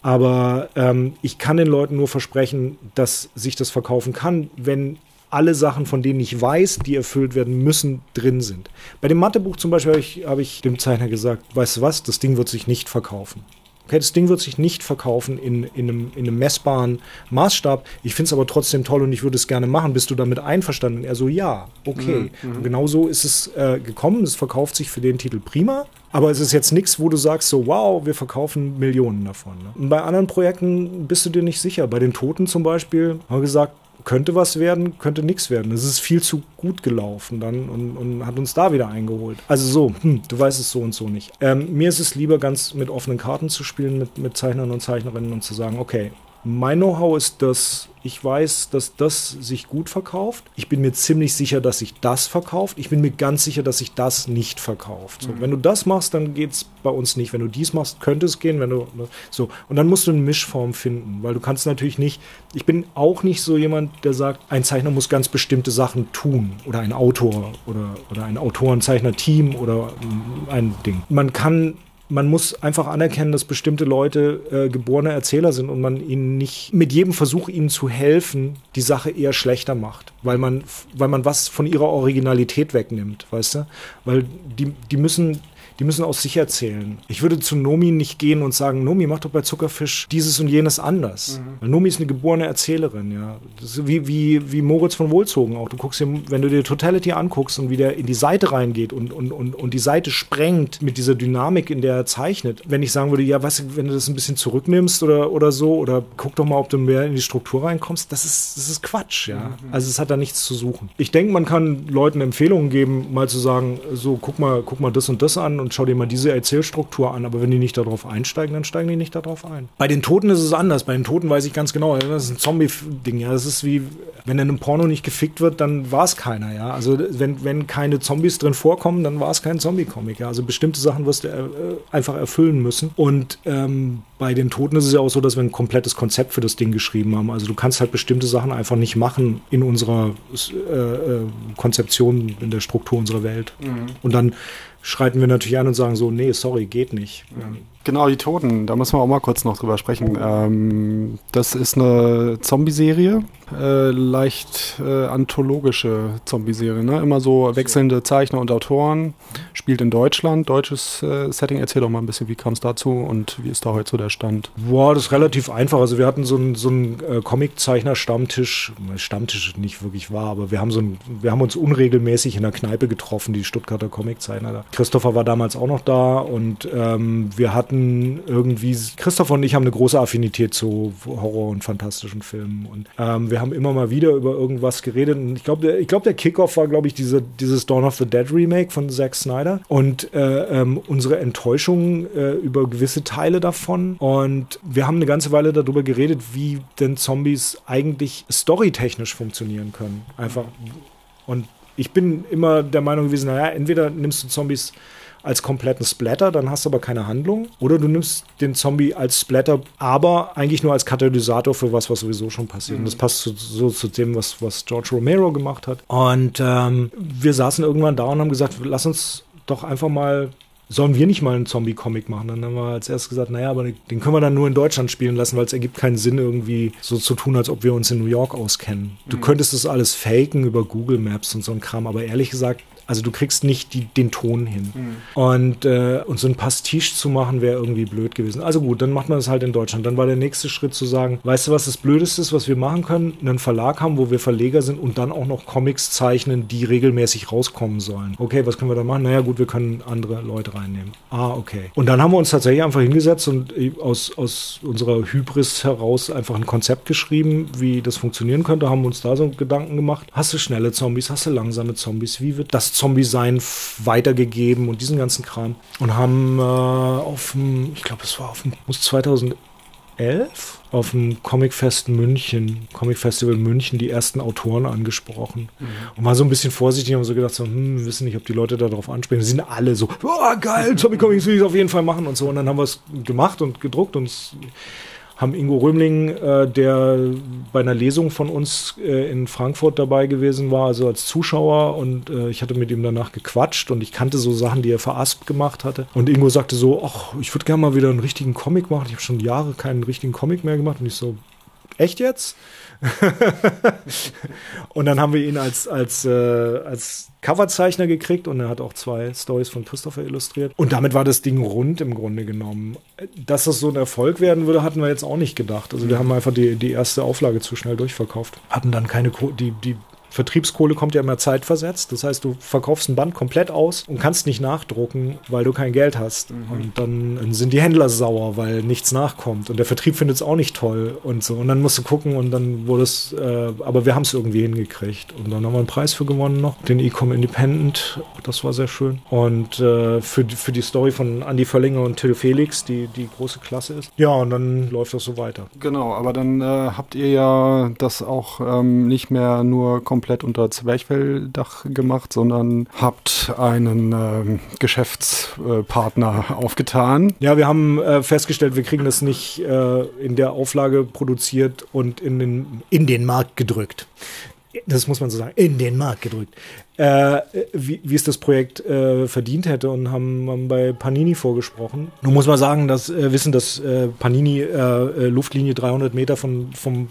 Speaker 1: Aber ähm, ich kann den Leuten nur versprechen, dass sich das verkaufen kann, wenn alle Sachen, von denen ich weiß, die erfüllt werden müssen, drin sind. Bei dem Mathebuch zum Beispiel habe ich, hab ich dem Zeichner gesagt, weißt du was, das Ding wird sich nicht verkaufen. Okay, das Ding wird sich nicht verkaufen in, in, einem, in einem messbaren Maßstab. Ich finde es aber trotzdem toll und ich würde es gerne machen. Bist du damit einverstanden? Und er so, ja, okay. Mhm. Und genau so ist es äh, gekommen. Es verkauft sich für den Titel prima. Aber es ist jetzt nichts, wo du sagst, so, wow, wir verkaufen Millionen davon. Ne? Und bei anderen Projekten bist du dir nicht sicher. Bei den Toten zum Beispiel haben wir gesagt, könnte was werden, könnte nichts werden. Es ist viel zu gut gelaufen dann und, und, hat uns da wieder eingeholt. Also so, hm, du weißt es so und so nicht. Ähm, mir ist es lieber, ganz mit offenen Karten zu spielen, mit, mit Zeichnern und Zeichnerinnen und zu sagen, okay, mein Know-how ist das, ich weiß, dass das sich gut verkauft. Ich bin mir ziemlich sicher, dass sich das verkauft. Ich bin mir ganz sicher, dass sich das nicht verkauft. So, mhm. Wenn du das machst, dann geht es bei uns nicht. Wenn du dies machst, könnte es gehen. Wenn du so und dann musst du eine Mischform finden, weil du kannst natürlich nicht. Ich bin auch nicht so jemand, der sagt, ein Zeichner muss ganz bestimmte Sachen tun oder ein Autor oder oder ein Autorenzeichner-Team oder ein Ding. Man kann man muss einfach anerkennen, dass bestimmte Leute äh, geborene Erzähler sind und man ihnen nicht mit jedem Versuch, ihnen zu helfen, die Sache eher schlechter macht, weil man, weil man was von ihrer Originalität wegnimmt, weißt du? Weil die, die müssen die müssen aus sich erzählen. Ich würde zu Nomi nicht gehen und sagen, Nomi, mach doch bei Zuckerfisch dieses und jenes anders. Mhm. Weil Nomi ist eine geborene Erzählerin, ja. Wie, wie, wie Moritz von Wohlzogen auch. Du guckst dir, wenn du dir Totality anguckst und wie der in die Seite reingeht und, und, und, und die Seite sprengt mit dieser Dynamik, in der da zeichnet. Wenn ich sagen würde, ja, was, wenn du das ein bisschen zurücknimmst oder, oder so, oder guck doch mal, ob du mehr in die Struktur reinkommst, das ist, das ist Quatsch, ja. Mhm. Also es hat da nichts zu suchen. Ich denke, man kann Leuten Empfehlungen geben, mal zu sagen, so, guck mal, guck mal das und das an und schau dir mal diese Erzählstruktur an. Aber wenn die nicht darauf einsteigen, dann steigen die nicht darauf ein. Bei den Toten ist es anders. Bei den Toten weiß ich ganz genau, das ist ein Zombie-Ding, ja. Das ist wie, wenn in einem Porno nicht gefickt wird, dann war es keiner, ja. Also wenn, wenn keine Zombies drin vorkommen, dann war es kein Zombie-Comic, ja. Also bestimmte Sachen wirst du äh, einfach erfüllen müssen. Und ähm, bei den Toten ist es ja auch so, dass wir ein komplettes Konzept für das Ding geschrieben haben. Also du kannst halt bestimmte Sachen einfach nicht machen in unserer äh, äh, Konzeption, in der Struktur unserer Welt. Mhm. Und dann schreiten wir natürlich an und sagen so, nee, sorry, geht nicht. Mhm.
Speaker 2: Genau, die Toten, da müssen wir auch mal kurz noch drüber sprechen. Ähm, das ist eine Zombie-Serie, äh, leicht äh, anthologische Zombie-Serie. Ne? Immer so wechselnde Zeichner und Autoren. Spielt in Deutschland, deutsches äh, Setting. Erzähl doch mal ein bisschen, wie kam es dazu und wie ist da heute so der Stand?
Speaker 1: Boah, das ist relativ einfach. Also wir hatten so einen so äh, Comic-Zeichner-Stammtisch, Stammtisch nicht wirklich wahr, aber wir haben, so ein, wir haben uns unregelmäßig in der Kneipe getroffen, die Stuttgarter Comic-Zeichner. Christopher war damals auch noch da und ähm, wir hatten hatten irgendwie, Christopher und ich haben eine große Affinität zu Horror- und fantastischen Filmen. Und ähm, wir haben immer mal wieder über irgendwas geredet. Und ich glaube, ich glaub, der Kickoff war, glaube ich, diese, dieses Dawn of the Dead Remake von Zack Snyder. Und äh, ähm, unsere Enttäuschung äh, über gewisse Teile davon. Und wir haben eine ganze Weile darüber geredet, wie denn Zombies eigentlich storytechnisch funktionieren können. Einfach. Und ich bin immer der Meinung gewesen, naja, entweder nimmst du Zombies als kompletten Splatter, dann hast du aber keine Handlung. Oder du nimmst den Zombie als Splatter, aber eigentlich nur als Katalysator für was, was sowieso schon passiert. Mhm. Und das passt so, so, zu dem, was, was George Romero gemacht hat. Und ähm, wir saßen irgendwann da und haben gesagt, lass uns doch einfach mal sollen wir nicht mal einen Zombie-Comic machen? Dann haben wir als erstes gesagt, naja, aber den können wir dann nur in Deutschland spielen lassen, weil es ergibt keinen Sinn, irgendwie so zu tun, als ob wir uns in New York auskennen. Du mhm. könntest das alles faken über Google Maps und so ein Kram, aber ehrlich gesagt, also du kriegst nicht die, den Ton hin. Mhm. Und, äh, und so ein Pastiche zu machen, wäre irgendwie blöd gewesen. Also gut, dann macht man das halt in Deutschland. Dann war der nächste Schritt zu sagen, weißt du, was das Blödeste ist, was wir machen können? Einen Verlag haben, wo wir Verleger sind und dann auch noch Comics zeichnen, die regelmäßig rauskommen sollen. Okay, was können wir da machen? Naja gut, wir können andere Leute reinnehmen. Ah, okay. Und dann haben wir uns tatsächlich einfach hingesetzt und aus, aus unserer Hybris heraus einfach ein Konzept geschrieben, wie das funktionieren könnte, haben uns da so Gedanken gemacht. Hast du schnelle Zombies, hast du langsame Zombies? Wie wird das Zombie-Sein weitergegeben und diesen ganzen Kram. Und haben äh, auf dem, ich glaube, es war auf dem, muss 2011, auf dem Comicfest München, Comic Festival München, die ersten Autoren angesprochen. Mhm. Und war so ein bisschen vorsichtig und so gedacht, so, hm, wir wissen nicht, ob die Leute darauf ansprechen. Sie sind alle so, oh, geil, Zombie-Comics will ich auf jeden Fall machen und so. Und dann haben wir es gemacht und gedruckt und haben Ingo Römling, äh, der bei einer Lesung von uns äh, in Frankfurt dabei gewesen war, also als Zuschauer und äh, ich hatte mit ihm danach gequatscht und ich kannte so Sachen, die er veraspt gemacht hatte. Und Ingo sagte so, ach, ich würde gerne mal wieder einen richtigen Comic machen. Ich habe schon Jahre keinen richtigen Comic mehr gemacht und ich so, echt jetzt? und dann haben wir ihn als, als, äh, als Coverzeichner gekriegt und er hat auch zwei Stories von Christopher illustriert. Und damit war das Ding rund im Grunde genommen. Dass das so ein Erfolg werden würde, hatten wir jetzt auch nicht gedacht. Also wir haben einfach die, die erste Auflage zu schnell durchverkauft. Hatten dann keine, die, die Vertriebskohle kommt ja immer zeitversetzt. Das heißt, du verkaufst ein Band komplett aus und kannst nicht nachdrucken, weil du kein Geld hast. Mhm. Und dann sind die Händler sauer, weil nichts nachkommt. Und der Vertrieb findet es auch nicht toll und so. Und dann musst du gucken und dann wurde es, äh, aber wir haben es irgendwie hingekriegt. Und dann haben wir einen Preis für gewonnen noch, den Ecom Independent. Das war sehr schön. Und äh, für, für die Story von Andy Völlinger und Till Felix, die, die große Klasse ist. Ja, und dann läuft das so weiter.
Speaker 2: Genau, aber dann äh, habt ihr ja das auch ähm, nicht mehr nur komplett komplett unter Zwerchfelldach gemacht, sondern habt einen äh, Geschäftspartner aufgetan.
Speaker 1: Ja, wir haben äh, festgestellt, wir kriegen das nicht äh, in der Auflage produziert und in den, in den Markt gedrückt das muss man so sagen, in den Markt gedrückt, äh, wie, wie es das Projekt äh, verdient hätte und haben, haben, bei Panini vorgesprochen. Nun muss man sagen, dass äh, wissen, dass äh, Panini äh, äh, Luftlinie 300 Meter von, vom,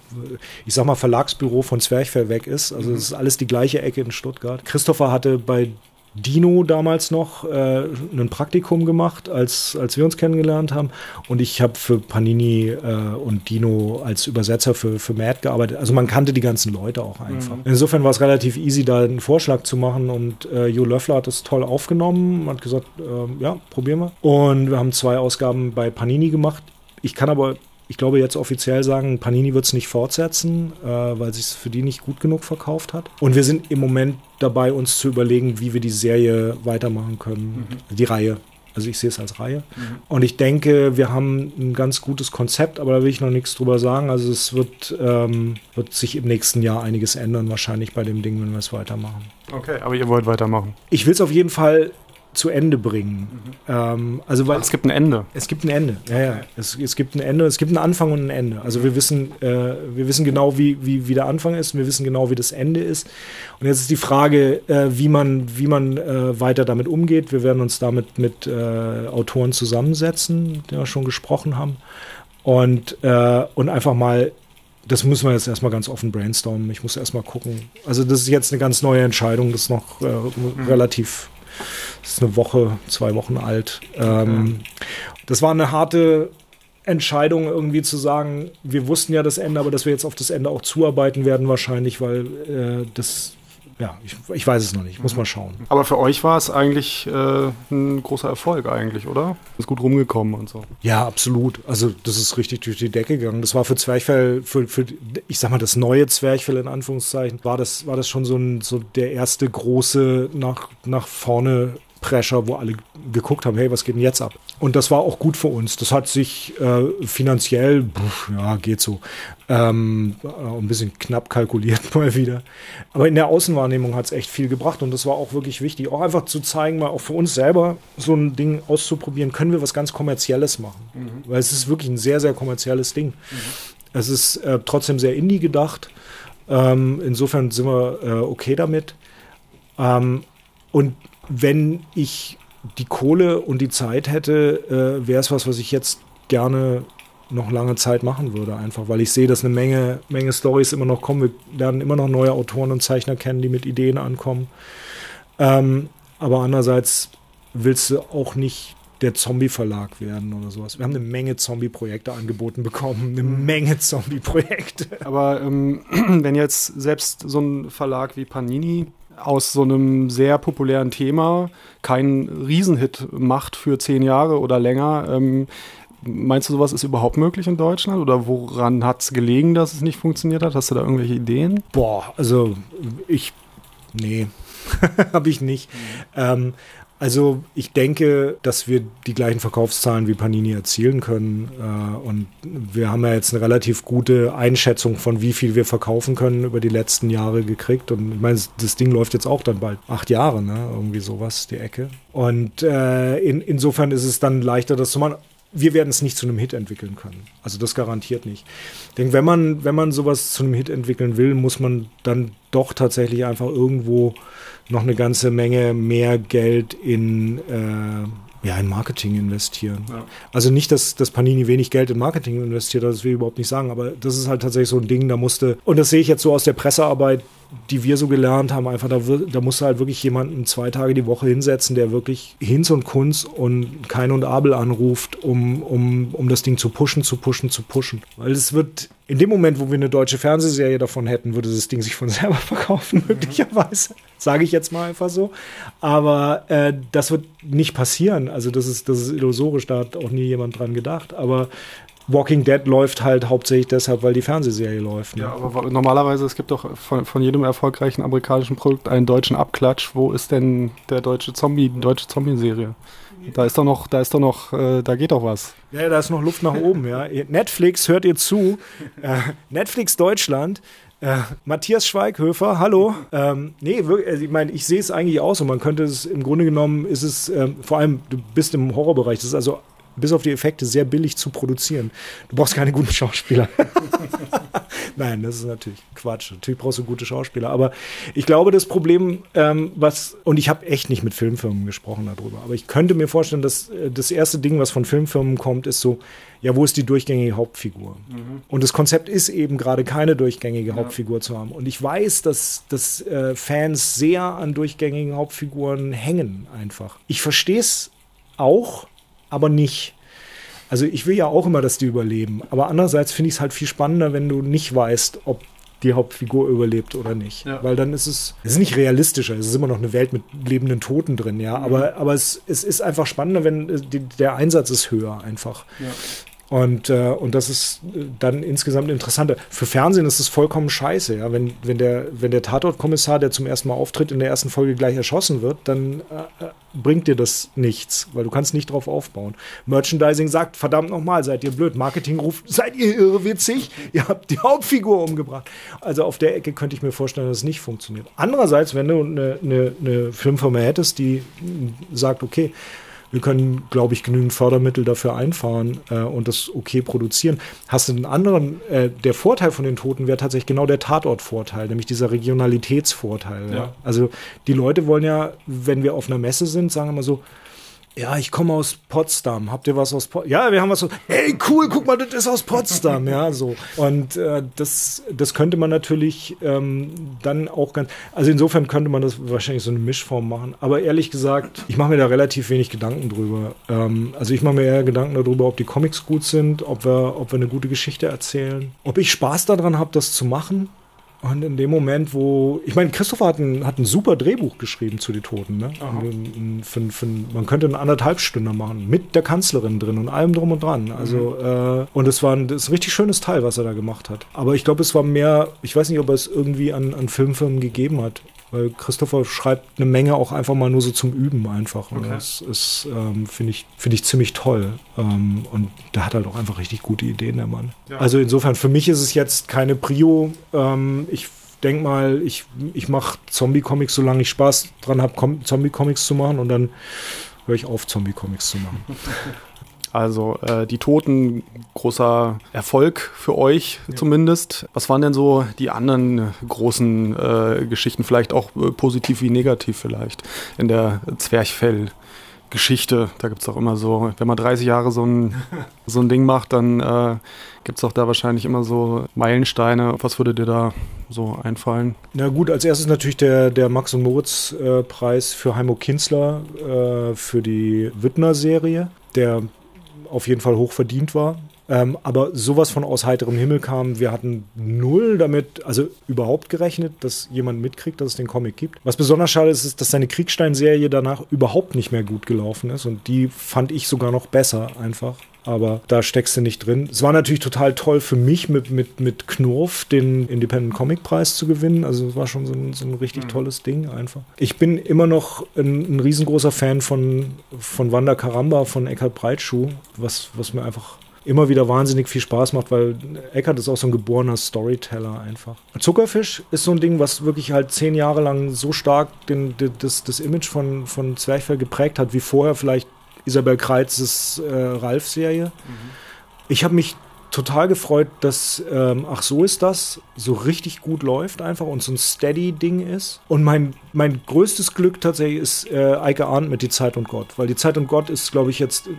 Speaker 1: ich sag mal, Verlagsbüro von Zwerchfell weg ist. Also es ist alles die gleiche Ecke in Stuttgart. Christopher hatte bei Dino damals noch äh, ein Praktikum gemacht, als, als wir uns kennengelernt haben. Und ich habe für Panini äh, und Dino als Übersetzer für, für Mad gearbeitet. Also man kannte die ganzen Leute auch einfach. Mhm. Insofern war es relativ easy, da einen Vorschlag zu machen. Und äh, Jo Löffler hat das toll aufgenommen, hat gesagt, äh, ja, probieren wir. Und wir haben zwei Ausgaben bei Panini gemacht. Ich kann aber ich glaube, jetzt offiziell sagen, Panini wird es nicht fortsetzen, äh, weil sich für die nicht gut genug verkauft hat. Und wir sind im Moment dabei, uns zu überlegen, wie wir die Serie weitermachen können, mhm. die Reihe. Also ich sehe es als Reihe. Mhm. Und ich denke, wir haben ein ganz gutes Konzept, aber da will ich noch nichts drüber sagen. Also es wird, ähm, wird sich im nächsten Jahr einiges ändern, wahrscheinlich bei dem Ding, wenn wir es weitermachen.
Speaker 2: Okay, aber ihr wollt weitermachen.
Speaker 1: Ich will es auf jeden Fall zu Ende bringen. Mhm. Ähm, also weil
Speaker 2: es gibt ein Ende.
Speaker 1: Es gibt ein Ende. Ja, ja. Es, es gibt ein Ende. Es gibt einen Anfang und ein Ende. Also wir wissen, äh, wir wissen genau, wie, wie, wie der Anfang ist. Und wir wissen genau, wie das Ende ist. Und jetzt ist die Frage, äh, wie man, wie man äh, weiter damit umgeht. Wir werden uns damit mit äh, Autoren zusammensetzen, die wir schon gesprochen haben. Und, äh, und einfach mal das müssen wir jetzt erstmal ganz offen brainstormen. Ich muss erstmal gucken. Also, das ist jetzt eine ganz neue Entscheidung, das ist noch äh, mhm. relativ das ist eine Woche, zwei Wochen alt. Ähm, Das war eine harte Entscheidung, irgendwie zu sagen, wir wussten ja das Ende, aber dass wir jetzt auf das Ende auch zuarbeiten werden, wahrscheinlich, weil äh, das ja, ich, ich, weiß es noch nicht, muss mal schauen.
Speaker 2: Aber für euch war es eigentlich äh, ein großer Erfolg eigentlich, oder? Ist gut rumgekommen und so.
Speaker 1: Ja, absolut. Also das ist richtig durch die Decke gegangen. Das war für Zwerchfell, für, für ich sag mal, das neue Zwerchfell in Anführungszeichen, war das, war das schon so, ein, so der erste große nach, nach vorne Pressure, wo alle geguckt haben, hey, was geht denn jetzt ab? Und das war auch gut für uns. Das hat sich äh, finanziell, pff, ja, geht so, ähm, ein bisschen knapp kalkuliert mal wieder. Aber in der Außenwahrnehmung hat es echt viel gebracht und das war auch wirklich wichtig. Auch einfach zu zeigen, mal auch für uns selber so ein Ding auszuprobieren, können wir was ganz Kommerzielles machen. Mhm. Weil es ist wirklich ein sehr, sehr kommerzielles Ding. Mhm. Es ist äh, trotzdem sehr indie gedacht. Ähm, insofern sind wir äh, okay damit. Ähm, und wenn ich die Kohle und die Zeit hätte, äh, wäre es was, was ich jetzt gerne noch lange Zeit machen würde, einfach, weil ich sehe, dass eine Menge, Menge Stories immer noch kommen. Wir lernen immer noch neue Autoren und Zeichner kennen, die mit Ideen ankommen. Ähm, aber andererseits willst du auch nicht der Zombie-Verlag werden oder sowas. Wir haben eine Menge Zombie-Projekte angeboten bekommen, eine mhm. Menge Zombie-Projekte.
Speaker 2: Aber ähm, wenn jetzt selbst so ein Verlag wie Panini aus so einem sehr populären Thema keinen Riesenhit macht für zehn Jahre oder länger. Ähm, meinst du, sowas ist überhaupt möglich in Deutschland? Oder woran hat es gelegen, dass es nicht funktioniert hat? Hast du da irgendwelche Ideen?
Speaker 1: Boah, also ich. Nee, habe ich nicht. Mhm. Ähm, also ich denke, dass wir die gleichen Verkaufszahlen wie Panini erzielen können. Äh, und wir haben ja jetzt eine relativ gute Einschätzung von, wie viel wir verkaufen können über die letzten Jahre gekriegt. Und ich meine, das Ding läuft jetzt auch dann bald acht Jahre, ne? Irgendwie sowas, die Ecke. Und äh, in, insofern ist es dann leichter, das zu machen wir werden es nicht zu einem Hit entwickeln können. Also das garantiert nicht. Ich denke, wenn man, wenn man sowas zu einem Hit entwickeln will, muss man dann doch tatsächlich einfach irgendwo noch eine ganze Menge mehr Geld in, äh, ja, in Marketing investieren. Ja. Also nicht, dass, dass Panini wenig Geld in Marketing investiert, das will ich überhaupt nicht sagen, aber das ist halt tatsächlich so ein Ding, da musste, und das sehe ich jetzt so aus der Pressearbeit, die wir so gelernt haben, einfach da, da musst du halt wirklich jemanden zwei Tage die Woche hinsetzen, der wirklich Hinz und Kunz und Kein und Abel anruft, um, um, um das Ding zu pushen, zu pushen, zu pushen. Weil es wird, in dem Moment, wo wir eine deutsche Fernsehserie davon hätten, würde das Ding sich von selber verkaufen, mhm. möglicherweise. Sage ich jetzt mal einfach so. Aber äh, das wird nicht passieren. Also das ist, das ist illusorisch, da hat auch nie jemand dran gedacht. Aber Walking Dead läuft halt hauptsächlich deshalb, weil die Fernsehserie läuft.
Speaker 2: Ne? Ja, aber normalerweise, es gibt doch von, von jedem erfolgreichen amerikanischen Produkt einen deutschen Abklatsch. Wo ist denn der deutsche Zombie, die deutsche Zombie-Serie? Da ist doch noch, da ist doch noch, äh, da geht doch was.
Speaker 1: Ja, da ist noch Luft nach oben, ja. Netflix, hört ihr zu. Äh, Netflix Deutschland. Äh, Matthias Schweighöfer, hallo. Ähm, nee, wirklich, also ich meine, ich sehe es eigentlich auch so. Man könnte es, im Grunde genommen ist es, ähm, vor allem, du bist im Horrorbereich, das ist also bis auf die Effekte sehr billig zu produzieren. Du brauchst keine guten Schauspieler. Nein, das ist natürlich Quatsch. Natürlich brauchst du gute Schauspieler. Aber ich glaube, das Problem, ähm, was, und ich habe echt nicht mit Filmfirmen gesprochen darüber, aber ich könnte mir vorstellen, dass äh, das erste Ding, was von Filmfirmen kommt, ist so, ja, wo ist die durchgängige Hauptfigur? Mhm. Und das Konzept ist eben gerade keine durchgängige ja. Hauptfigur zu haben. Und ich weiß, dass, dass äh, Fans sehr an durchgängigen Hauptfiguren hängen einfach. Ich verstehe es auch, aber nicht. Also ich will ja auch immer, dass die überleben. Aber andererseits finde ich es halt viel spannender, wenn du nicht weißt, ob die Hauptfigur überlebt oder nicht. Ja. Weil dann ist es, es ist nicht realistischer, es ist immer noch eine Welt mit lebenden Toten drin, ja. Mhm. Aber, aber es, es ist einfach spannender, wenn äh, die, der Einsatz ist höher einfach. Ja. Und, äh, und das ist dann insgesamt interessanter. Für Fernsehen ist es vollkommen scheiße, ja. Wenn, wenn der, wenn der Tatortkommissar, der zum ersten Mal auftritt, in der ersten Folge gleich erschossen wird, dann äh, bringt dir das nichts, weil du kannst nicht drauf aufbauen. Merchandising sagt, verdammt nochmal, seid ihr blöd. Marketing ruft, seid ihr irrwitzig? Ihr habt die Hauptfigur umgebracht. Also auf der Ecke könnte ich mir vorstellen, dass es nicht funktioniert. Andererseits, wenn du eine, eine, eine Filmfirma hättest, die sagt, okay, wir können, glaube ich, genügend Fördermittel dafür einfahren äh, und das okay produzieren. Hast du einen anderen, äh, der Vorteil von den Toten wäre tatsächlich genau der Tatortvorteil, nämlich dieser Regionalitätsvorteil. Ja. Ja? Also die Leute wollen ja, wenn wir auf einer Messe sind, sagen wir mal so, ja, ich komme aus Potsdam. Habt ihr was aus Potsdam? Ja, wir haben was so. Hey, cool, guck mal, das ist aus Potsdam. ja, so. Und äh, das, das könnte man natürlich ähm, dann auch ganz. Also insofern könnte man das wahrscheinlich so eine Mischform machen. Aber ehrlich gesagt, ich mache mir da relativ wenig Gedanken drüber. Ähm, also ich mache mir eher Gedanken darüber, ob die Comics gut sind, ob wir, ob wir eine gute Geschichte erzählen, ob ich Spaß daran habe, das zu machen. Und in dem Moment, wo, ich meine, Christopher hat ein, hat ein super Drehbuch geschrieben zu Die Toten. Ne? Für, für, man könnte eine anderthalb Stunde machen, mit der Kanzlerin drin und allem drum und dran. Also, mhm. äh, und es war ein, das ein richtig schönes Teil, was er da gemacht hat. Aber ich glaube, es war mehr, ich weiß nicht, ob er es irgendwie an, an Filmfirmen gegeben hat. Weil Christopher schreibt eine Menge auch einfach mal nur so zum Üben einfach. Und okay. das ist, ähm, finde ich, finde ich ziemlich toll. Ähm, und der hat halt auch einfach richtig gute Ideen, der Mann. Ja. Also insofern, für mich ist es jetzt keine Prio. Ähm, ich denke mal, ich, ich mache Zombie-Comics, solange ich Spaß dran habe, Zombie-Comics zu machen und dann höre ich auf, Zombie-Comics zu machen.
Speaker 2: Also äh, die Toten, großer Erfolg für euch ja. zumindest. Was waren denn so die anderen großen äh, Geschichten, vielleicht auch äh, positiv wie negativ vielleicht, in der Zwerchfell? Geschichte, da gibt es auch immer so, wenn man 30 Jahre so ein, so ein Ding macht, dann äh, gibt es auch da wahrscheinlich immer so Meilensteine. Was würde dir da so einfallen?
Speaker 1: Na gut, als erstes natürlich der, der Max- und Moritz-Preis äh, für Heimo Kinsler äh, für die Wittner-Serie, der auf jeden Fall hoch verdient war. Ähm, aber sowas von aus heiterem Himmel kam, wir hatten null damit, also überhaupt gerechnet, dass jemand mitkriegt, dass es den Comic gibt. Was besonders schade ist, ist, dass seine Kriegstein-Serie danach überhaupt nicht mehr gut gelaufen ist und die fand ich sogar noch besser einfach aber da steckst du nicht drin. Es war natürlich total toll für mich, mit, mit, mit Knurf den Independent Comic Preis zu gewinnen. Also es war schon so ein, so ein richtig mhm. tolles Ding einfach. Ich bin immer noch ein, ein, riesengroßer Fan von, von Wanda Karamba, von Eckhard Breitschuh, was, was mir einfach immer wieder wahnsinnig viel Spaß macht, weil Eckhart ist auch so ein geborener Storyteller einfach. Zuckerfisch ist so ein Ding, was wirklich halt zehn Jahre lang so stark den, das, das Image von, von Zwerchfell geprägt hat, wie vorher vielleicht Isabel Kreizes äh, Ralf-Serie. Mhm. Ich habe mich total gefreut, dass ähm, Ach so ist das so richtig gut läuft einfach und so ein Steady-Ding ist. Und mein, mein größtes Glück tatsächlich ist äh, Eike Arndt mit Die Zeit und Gott, weil Die Zeit und Gott ist, glaube ich, jetzt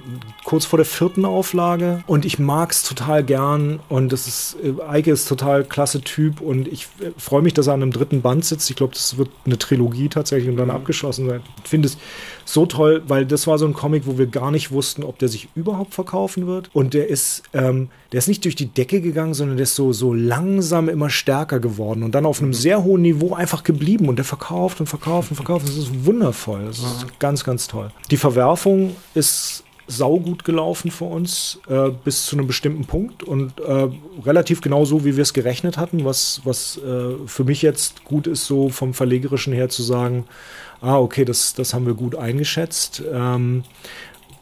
Speaker 1: kurz vor der vierten Auflage und ich mag es total gern und das ist, äh, Eike ist total klasse Typ und ich äh, freue mich, dass er an einem dritten Band sitzt. Ich glaube, das wird eine Trilogie tatsächlich und dann mhm. abgeschlossen sein. Ich finde es so toll, weil das war so ein Comic, wo wir gar nicht wussten, ob der sich überhaupt verkaufen wird. Und der ist, ähm, der ist nicht durch die Decke gegangen, sondern der ist so, so langsam immer stärker geworden und dann auf einem mhm. sehr hohen Niveau einfach geblieben. Und der verkauft und verkauft und verkauft. Das ist wundervoll. Das ist mhm. ganz, ganz toll. Die Verwerfung ist saugut gelaufen für uns äh, bis zu einem bestimmten Punkt und äh, relativ genau so, wie wir es gerechnet hatten, was, was äh, für mich jetzt gut ist, so vom Verlegerischen her zu sagen, ah, okay, das, das haben wir gut eingeschätzt. Ähm,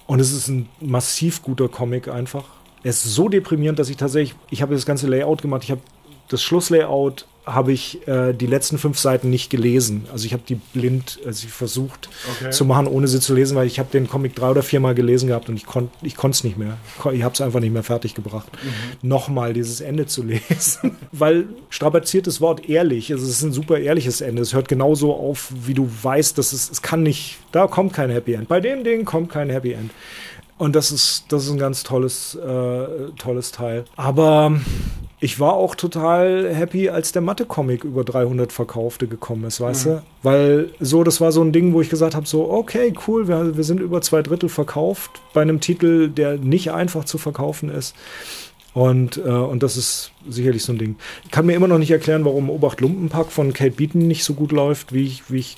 Speaker 1: und es ist ein massiv guter Comic einfach. Er ist so deprimierend, dass ich tatsächlich, ich habe das ganze Layout gemacht, ich habe das Schlusslayout habe ich äh, die letzten fünf Seiten nicht gelesen. Also ich habe die blind, also ich versucht okay. zu machen, ohne sie zu lesen, weil ich habe den Comic drei oder viermal gelesen gehabt und ich konnte ich es nicht mehr. Ich habe es einfach nicht mehr fertig gebracht, mhm. nochmal dieses Ende zu lesen. weil strapaziertes Wort ehrlich, also es ist ein super ehrliches Ende. Es hört genauso auf, wie du weißt, dass es, es kann nicht, da kommt kein Happy End. Bei dem Ding kommt kein Happy End. Und das ist, das ist ein ganz tolles, äh, tolles Teil. Aber ich war auch total happy, als der Mathe-Comic über 300 Verkaufte gekommen ist, weißt mhm. du? Weil so, das war so ein Ding, wo ich gesagt habe, so, okay, cool, wir, wir sind über zwei Drittel verkauft bei einem Titel, der nicht einfach zu verkaufen ist. Und, äh, und das ist sicherlich so ein Ding. Ich kann mir immer noch nicht erklären, warum Obacht Lumpenpack von Kate Beaton nicht so gut läuft, wie ich, wie ich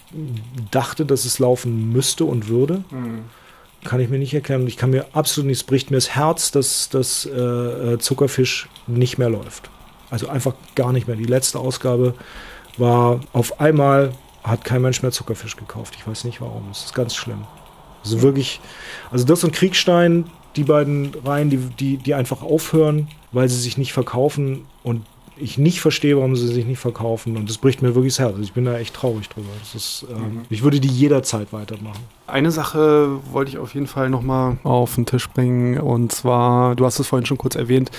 Speaker 1: dachte, dass es laufen müsste und würde. Mhm kann ich mir nicht erklären. Ich kann mir absolut nichts, bricht mir das Herz, dass das äh, äh, Zuckerfisch nicht mehr läuft. Also einfach gar nicht mehr. Die letzte Ausgabe war auf einmal, hat kein Mensch mehr Zuckerfisch gekauft. Ich weiß nicht warum. Das ist ganz schlimm. Also wirklich, also das und Kriegstein, die beiden Reihen, die, die, die einfach aufhören, weil sie sich nicht verkaufen und ich nicht verstehe, warum sie sich nicht verkaufen. Und das bricht mir wirklich das Herz. Ich bin da echt traurig drüber. Ist, ähm, mhm. Ich würde die jederzeit weitermachen.
Speaker 2: Eine Sache wollte ich auf jeden Fall nochmal auf den Tisch bringen. Und zwar, du hast es vorhin schon kurz erwähnt,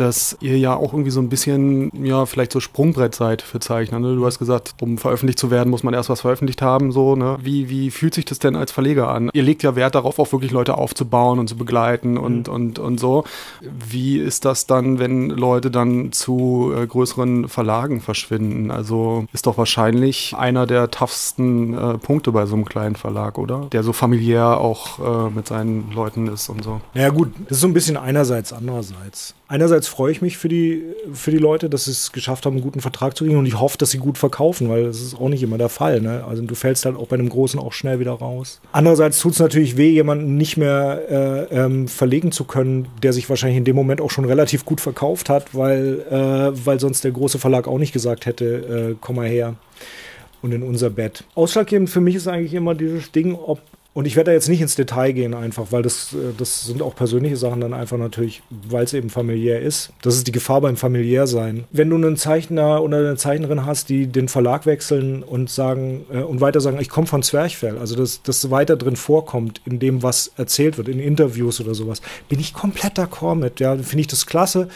Speaker 2: dass ihr ja auch irgendwie so ein bisschen, ja, vielleicht so Sprungbrett seid für Zeichner. Ne? Du hast gesagt, um veröffentlicht zu werden, muss man erst was veröffentlicht haben. So, ne? wie, wie fühlt sich das denn als Verleger an? Ihr legt ja Wert darauf, auch wirklich Leute aufzubauen und zu begleiten und, mhm. und, und so. Wie ist das dann, wenn Leute dann zu äh, größeren Verlagen verschwinden? Also ist doch wahrscheinlich einer der toughsten äh, Punkte bei so einem kleinen Verlag, oder? Der so familiär auch äh, mit seinen Leuten ist und so.
Speaker 1: Ja gut, das ist so ein bisschen einerseits, andererseits einerseits freue ich mich für die, für die Leute, dass sie es geschafft haben, einen guten Vertrag zu kriegen und ich hoffe, dass sie gut verkaufen, weil das ist auch nicht immer der Fall. Ne? Also du fällst halt auch bei einem Großen auch schnell wieder raus. Andererseits tut es natürlich weh, jemanden nicht mehr äh, ähm, verlegen zu können, der sich wahrscheinlich in dem Moment auch schon relativ gut verkauft hat, weil, äh, weil sonst der große Verlag auch nicht gesagt hätte, äh, komm mal her und in unser Bett. Ausschlaggebend für mich ist eigentlich immer dieses Ding, ob und ich werde da jetzt nicht ins Detail gehen, einfach, weil das, äh, das sind auch persönliche Sachen dann einfach natürlich, weil es eben familiär ist. Das ist die Gefahr beim Familiärsein. Wenn du einen Zeichner oder eine Zeichnerin hast, die den Verlag wechseln und sagen äh, und weiter sagen, ich komme von Zwerchfell, also dass das weiter drin vorkommt in dem, was erzählt wird, in Interviews oder sowas, bin ich komplett d'accord mit. Ja, finde ich das klasse.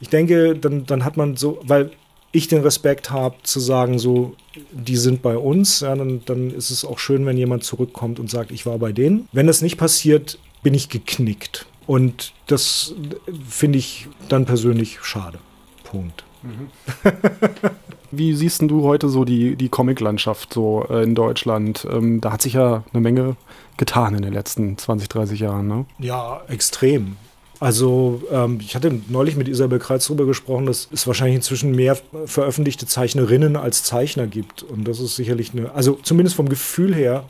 Speaker 1: Ich denke, dann, dann hat man so, weil ich den Respekt habe, zu sagen, so, die sind bei uns, ja, dann, dann ist es auch schön, wenn jemand zurückkommt und sagt, ich war bei denen. Wenn das nicht passiert, bin ich geknickt. Und das finde ich dann persönlich schade. Punkt. Mhm.
Speaker 2: Wie siehst du heute so die, die Comic-Landschaft so äh, in Deutschland? Ähm, da hat sich ja eine Menge getan in den letzten 20, 30 Jahren, ne?
Speaker 1: Ja, extrem. Also ähm, ich hatte neulich mit Isabel Kreuz darüber gesprochen, dass es wahrscheinlich inzwischen mehr veröffentlichte Zeichnerinnen als Zeichner gibt. Und das ist sicherlich eine, also zumindest vom Gefühl her,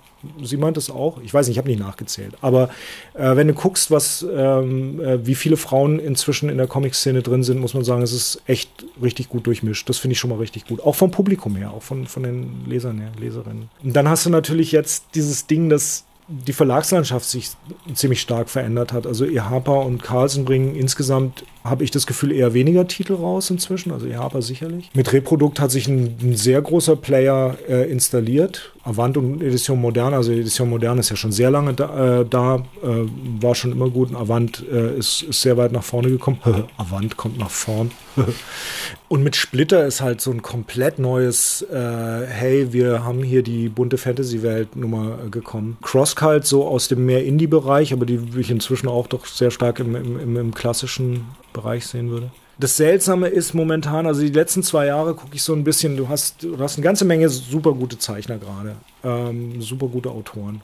Speaker 1: sie meint es auch, ich weiß nicht, ich habe nicht nachgezählt, aber äh, wenn du guckst, was, ähm, äh, wie viele Frauen inzwischen in der Comic-Szene drin sind, muss man sagen, es ist echt richtig gut durchmischt. Das finde ich schon mal richtig gut. Auch vom Publikum her, auch von, von den Lesern her, Leserinnen. Und dann hast du natürlich jetzt dieses Ding, dass die Verlagslandschaft sich ziemlich stark verändert hat. Also Harper und Carlsen bringen insgesamt, habe ich das Gefühl, eher weniger Titel raus inzwischen, also Harper sicherlich. Mit Reprodukt hat sich ein, ein sehr großer Player äh, installiert. Avant und Edition Moderne, also Edition Moderne ist ja schon sehr lange da, äh, da äh, war schon immer gut. Avant äh, ist, ist sehr weit nach vorne gekommen. Avant kommt nach vorn. und mit Splitter ist halt so ein komplett neues, äh, hey, wir haben hier die bunte Fantasy-Welt-Nummer gekommen. Crosscult so aus dem mehr Indie-Bereich, aber die ich inzwischen auch doch sehr stark im, im, im klassischen Bereich sehen würde. Das Seltsame ist momentan, also die letzten zwei Jahre gucke ich so ein bisschen, du hast, du hast eine ganze Menge super gute Zeichner gerade, ähm, super gute Autoren.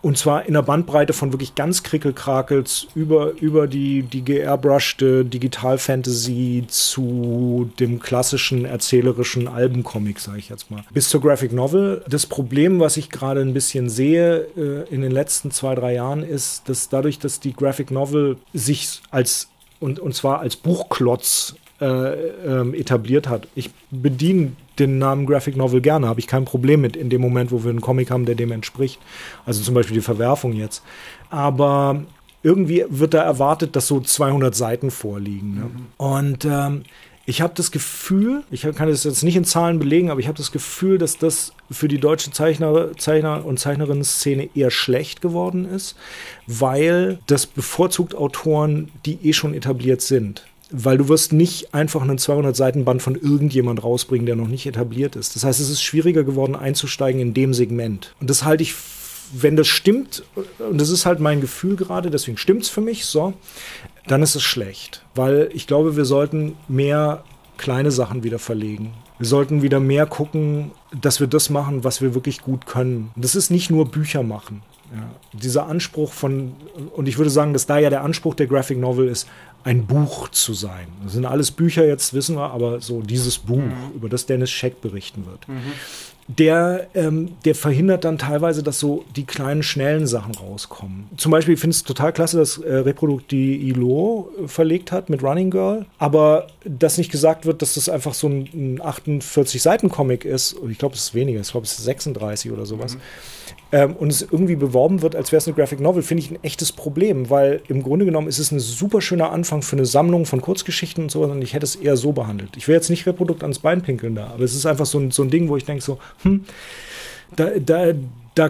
Speaker 1: Und zwar in der Bandbreite von wirklich ganz Krickelkrakels über, über die, die geairbrushte Digital-Fantasy zu dem klassischen erzählerischen Albencomic, sage ich jetzt mal. Bis zur Graphic Novel. Das Problem, was ich gerade ein bisschen sehe äh, in den letzten zwei, drei Jahren, ist, dass dadurch, dass die Graphic Novel sich als und, und zwar als Buchklotz äh, ähm, etabliert hat. Ich bediene den Namen Graphic Novel gerne, habe ich kein Problem mit in dem Moment, wo wir einen Comic haben, der dem entspricht. Also zum Beispiel die Verwerfung jetzt. Aber irgendwie wird da erwartet, dass so 200 Seiten vorliegen. Ne? Mhm. Und ähm, Ich habe das Gefühl, ich kann das jetzt nicht in Zahlen belegen, aber ich habe das Gefühl, dass das für die deutsche Zeichner, Zeichner und Zeichnerinnen-Szene eher schlecht geworden ist, weil das bevorzugt Autoren, die eh schon etabliert sind. Weil du wirst nicht einfach einen 200-Seiten-Band von irgendjemand rausbringen, der noch nicht etabliert ist. Das heißt, es ist schwieriger geworden, einzusteigen in dem Segment. Und das halte ich wenn das stimmt, und das ist halt mein Gefühl gerade, deswegen stimmt es für mich, so, dann ist es schlecht. Weil ich glaube, wir sollten mehr kleine Sachen wieder verlegen. Wir sollten wieder mehr gucken, dass wir das machen, was wir wirklich gut können. Das ist nicht nur Bücher machen. Ja. Dieser Anspruch von, und ich würde sagen, dass da ja der Anspruch der Graphic Novel ist, ein Buch zu sein. Das sind alles Bücher, jetzt wissen wir, aber so dieses Buch, mhm. über das Dennis Scheck berichten wird. Mhm der, ähm, der verhindert dann teilweise, dass so die kleinen, schnellen Sachen rauskommen. Zum Beispiel finde ich es total klasse, dass äh, Reprodukt die ILO äh, verlegt hat mit Running Girl, aber dass nicht gesagt wird, dass das einfach so ein, ein 48-Seiten-Comic ist. Ich glaube, es ist weniger, ich glaube, es ist 36 oder sowas. Mhm ähm, und es irgendwie beworben wird, als wäre es eine Graphic Novel, finde ich ein echtes Problem, weil im Grunde genommen ist es ein super schöner Anfang für eine Sammlung von Kurzgeschichten und so, und ich hätte es eher so behandelt. Ich will jetzt nicht Reprodukt ans Bein pinkeln da, aber es ist einfach so ein, so ein Ding, wo ich denke so, hm, da, da, da,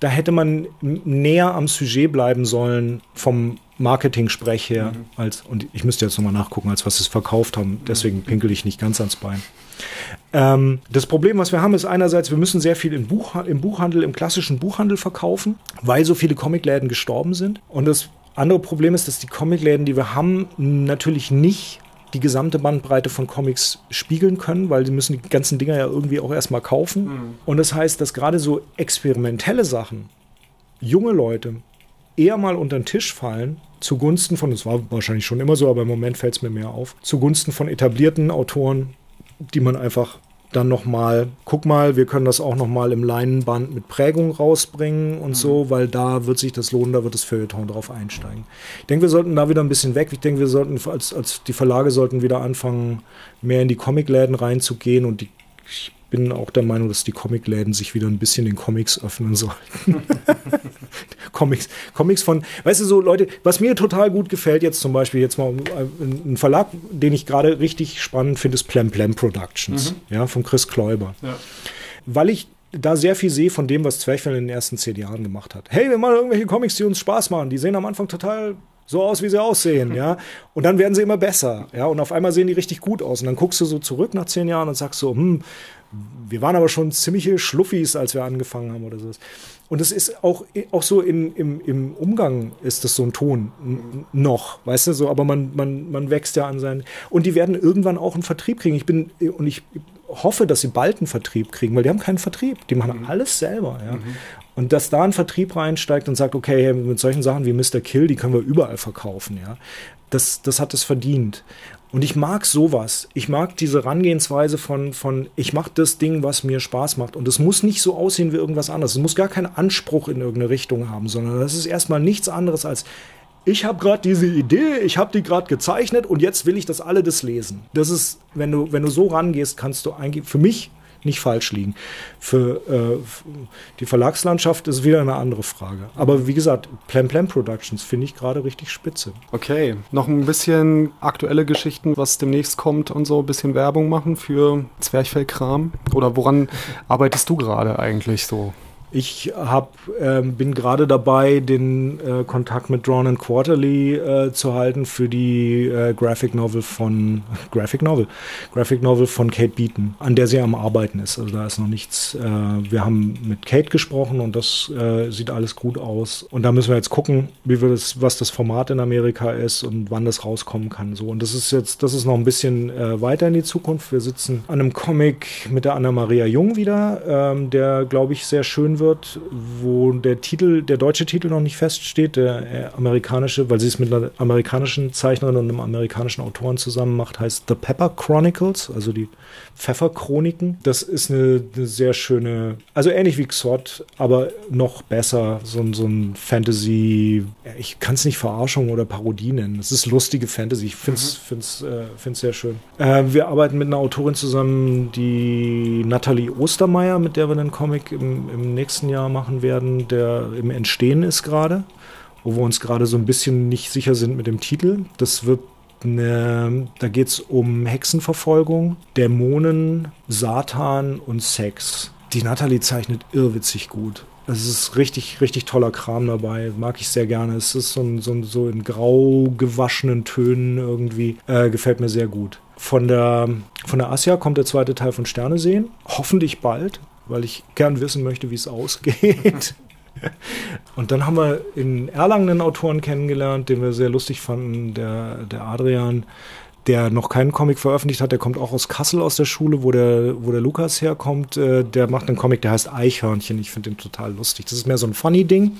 Speaker 1: da hätte man näher am Sujet bleiben sollen vom Marketing-Sprech her, mhm. als, und ich müsste jetzt nochmal nachgucken, als was sie es verkauft haben, deswegen pinkel ich nicht ganz ans Bein. Ähm, das Problem, was wir haben, ist einerseits, wir müssen sehr viel im, Buch, im Buchhandel, im klassischen Buchhandel verkaufen, weil so viele Comicläden gestorben sind. Und das andere Problem ist, dass die Comicläden, die wir haben, natürlich nicht die gesamte Bandbreite von Comics spiegeln können, weil sie müssen die ganzen Dinger ja irgendwie auch erstmal kaufen. Mhm. Und das heißt, dass gerade so experimentelle Sachen, junge Leute, eher mal unter den Tisch fallen, zugunsten von, das war wahrscheinlich schon immer so, aber im Moment fällt es mir mehr auf, zugunsten von etablierten Autoren, die man einfach dann nochmal, guck mal, wir können das auch nochmal im Leinenband mit Prägung rausbringen und mhm. so, weil da wird sich das lohnen, da wird das Feuilleton drauf einsteigen. Ich denke, wir sollten da wieder ein bisschen weg. Ich denke, wir sollten, als, als die Verlage sollten wieder anfangen, mehr in die Comicläden reinzugehen und die, ich bin auch der Meinung, dass die Comicläden sich wieder ein bisschen den Comics öffnen sollten. Comics, Comics von, weißt du, so Leute, was mir total gut gefällt, jetzt zum Beispiel, jetzt mal äh, ein Verlag, den ich gerade richtig spannend finde, ist Plem Plem Productions, mhm. ja, von Chris Kläuber. Ja. Weil ich da sehr viel sehe von dem, was Zwerchfell in den ersten zehn Jahren gemacht hat. Hey, wir machen irgendwelche Comics, die uns Spaß machen. Die sehen am Anfang total so aus, wie sie aussehen, ja. Und dann werden sie immer besser, ja. Und auf einmal sehen die richtig gut aus. Und dann guckst du so zurück nach zehn Jahren und sagst so, hm, wir waren aber schon ziemliche Schluffis, als wir angefangen haben oder so. Und es ist auch, auch so in, im, im Umgang ist das so ein Ton noch, weißt du, so, aber man, man, man wächst ja an seinen. Und die werden irgendwann auch einen Vertrieb kriegen. Ich bin, und ich hoffe, dass sie bald einen Vertrieb kriegen, weil die haben keinen Vertrieb. Die machen mhm. alles selber, ja. Mhm. Und dass da ein Vertrieb reinsteigt und sagt, okay, mit solchen Sachen wie Mr. Kill, die können wir überall verkaufen, ja. Das, das hat es verdient. Und ich mag sowas. Ich mag diese Herangehensweise von, von ich mache das Ding, was mir Spaß macht. Und es muss nicht so aussehen wie irgendwas anderes. Es muss gar keinen Anspruch in irgendeine Richtung haben, sondern das ist erstmal nichts anderes als, ich habe gerade diese Idee, ich habe die gerade gezeichnet und jetzt will ich, dass alle das lesen. Das ist, wenn du, wenn du so rangehst, kannst du eigentlich, für mich nicht falsch liegen. Für äh, die Verlagslandschaft ist wieder eine andere Frage. Aber wie gesagt, Plan Plan Productions finde ich gerade richtig spitze.
Speaker 2: Okay, noch ein bisschen aktuelle Geschichten, was demnächst kommt und so ein bisschen Werbung machen für Zwerchfellkram? Oder woran arbeitest du gerade eigentlich so?
Speaker 1: Ich hab, äh, bin gerade dabei, den äh, Kontakt mit Drawn and Quarterly äh, zu halten für die äh, Graphic Novel von Graphic Novel, Graphic Novel von Kate Beaton, an der sie am Arbeiten ist. Also da ist noch nichts. Äh, wir haben mit Kate gesprochen und das äh, sieht alles gut aus. Und da müssen wir jetzt gucken, wie wir das, was das Format in Amerika ist und wann das rauskommen kann. So und das ist jetzt, das ist noch ein bisschen weiter in die Zukunft. Wir sitzen an einem Comic mit der Anna Maria Jung wieder, ähm, der glaube ich sehr schön wird wo der Titel, der deutsche Titel noch nicht feststeht, der äh, amerikanische, weil sie es mit einer amerikanischen Zeichnerin und einem amerikanischen Autoren zusammen macht, heißt The Pepper Chronicles, also die Pfefferchroniken. Das ist eine, eine sehr schöne, also ähnlich wie Xot, aber noch besser, so, so ein Fantasy, ich kann es nicht Verarschung oder Parodie nennen. Es ist lustige Fantasy. Ich finde es mhm. find's, äh, find's sehr schön. Äh, wir arbeiten mit einer Autorin zusammen, die Nathalie Ostermeier, mit der wir einen Comic im, im nächsten nächsten Jahr machen werden, der im Entstehen ist gerade, wo wir uns gerade so ein bisschen nicht sicher sind mit dem Titel. Das wird eine, da geht es um Hexenverfolgung, Dämonen, Satan und Sex. Die Natalie zeichnet irrwitzig gut. Es ist richtig, richtig toller Kram dabei. Mag ich sehr gerne. Es ist so, so, so in grau gewaschenen Tönen irgendwie. Äh, gefällt mir sehr gut. Von der, von der Asia kommt der zweite Teil von Sterne sehen. Hoffentlich bald, weil ich gern wissen möchte, wie es ausgeht. Und dann haben wir in Erlangen einen Autoren kennengelernt, den wir sehr lustig fanden, der, der Adrian, der noch keinen Comic veröffentlicht hat. Der kommt auch aus Kassel aus der Schule, wo der, wo der Lukas herkommt. Äh, der macht einen Comic, der heißt Eichhörnchen. Ich finde den total lustig. Das ist mehr so ein Funny-Ding.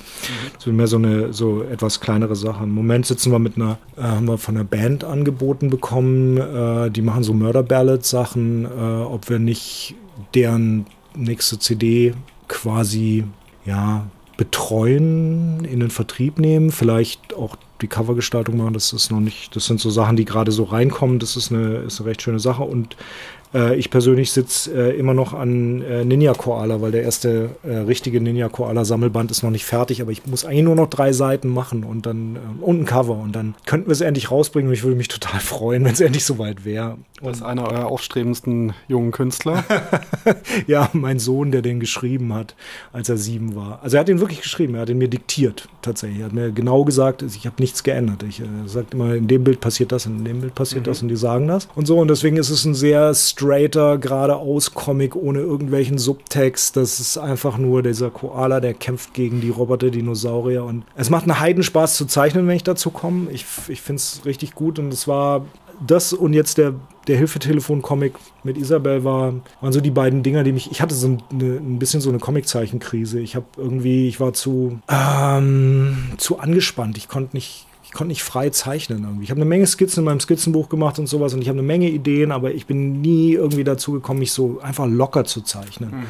Speaker 1: Das ist mehr so eine so etwas kleinere Sache. Im Moment sitzen wir mit einer, äh, haben wir von einer Band angeboten bekommen. Äh, die machen so Murder-Ballad-Sachen, äh, ob wir nicht deren nächste CD quasi ja, betreuen, in den Vertrieb nehmen, vielleicht auch die Covergestaltung machen. Das ist noch nicht, das sind so Sachen, die gerade so reinkommen. Das ist eine, ist eine recht schöne Sache. Und äh, ich persönlich sitze äh, immer noch an äh, Ninja Koala, weil der erste äh, richtige Ninja Koala Sammelband ist noch nicht fertig, aber ich muss eigentlich nur noch drei Seiten machen und dann ähm, und ein Cover und dann könnten wir es endlich rausbringen und ich würde mich total freuen, wenn es endlich soweit wäre.
Speaker 2: Das ist einer eurer aufstrebendsten jungen Künstler.
Speaker 1: ja, mein Sohn, der den geschrieben hat, als er sieben war. Also er hat ihn wirklich geschrieben, er hat ihn mir diktiert tatsächlich. Er hat mir genau gesagt, ich habe nichts geändert. Ich äh, sagt immer, in dem Bild passiert das, in dem Bild passiert mhm. das und die sagen das und so und deswegen ist es ein sehr straighter, geradeaus Comic ohne irgendwelchen Subtext. Das ist einfach nur dieser Koala, der kämpft gegen die Roboter-Dinosaurier. Und es macht einen Heidenspaß zu zeichnen, wenn ich dazu komme. Ich, ich finde es richtig gut und es war das und jetzt der, der Hilfetelefon-Comic mit Isabel war, waren so die beiden Dinger, die mich. Ich hatte so eine, ein bisschen so eine Comiczeichenkrise. Ich habe irgendwie, ich war zu, ähm, zu angespannt. Ich konnte nicht konnte nicht frei zeichnen irgendwie. Ich habe eine Menge Skizzen in meinem Skizzenbuch gemacht und sowas und ich habe eine Menge Ideen, aber ich bin nie irgendwie dazu gekommen, mich so einfach locker zu zeichnen. Mhm.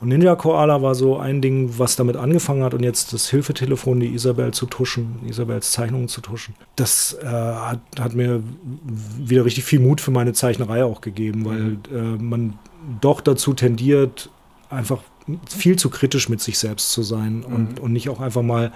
Speaker 1: Und Ninja Koala war so ein Ding, was damit angefangen hat und jetzt das Hilfetelefon, die Isabel zu tuschen, Isabels Zeichnungen zu tuschen. Das äh, hat, hat, mir wieder richtig viel Mut für meine Zeichnerei auch gegeben, weil mhm. äh, man doch dazu tendiert, einfach viel zu kritisch mit sich selbst zu sein und, mhm. und nicht auch einfach mal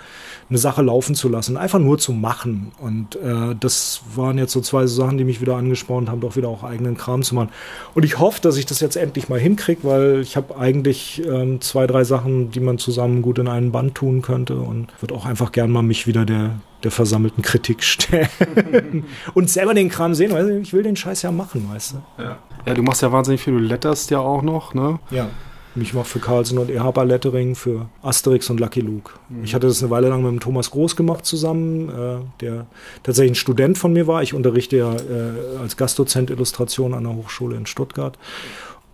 Speaker 1: eine Sache laufen zu lassen, einfach nur zu machen. Und äh, das waren jetzt so zwei Sachen, die mich wieder angespornt haben, doch wieder auch eigenen Kram zu machen. Und ich hoffe, dass ich das jetzt endlich mal hinkriege, weil ich habe eigentlich ähm, zwei, drei Sachen, die man zusammen gut in einen Band tun könnte und würde auch einfach gern mal mich wieder der, der versammelten Kritik stellen und selber den Kram sehen, weil ich will den Scheiß ja machen, weißt du.
Speaker 2: Ja, ja du machst ja wahnsinnig viel, du letterst ja auch noch, ne?
Speaker 1: Ja. Ich mache für Carlsen und Ehaber Lettering, für Asterix und Lucky Luke. Mhm. Ich hatte das eine Weile lang mit dem Thomas Groß gemacht zusammen, äh, der tatsächlich ein Student von mir war. Ich unterrichte ja äh, als Gastdozent Illustration an der Hochschule in Stuttgart.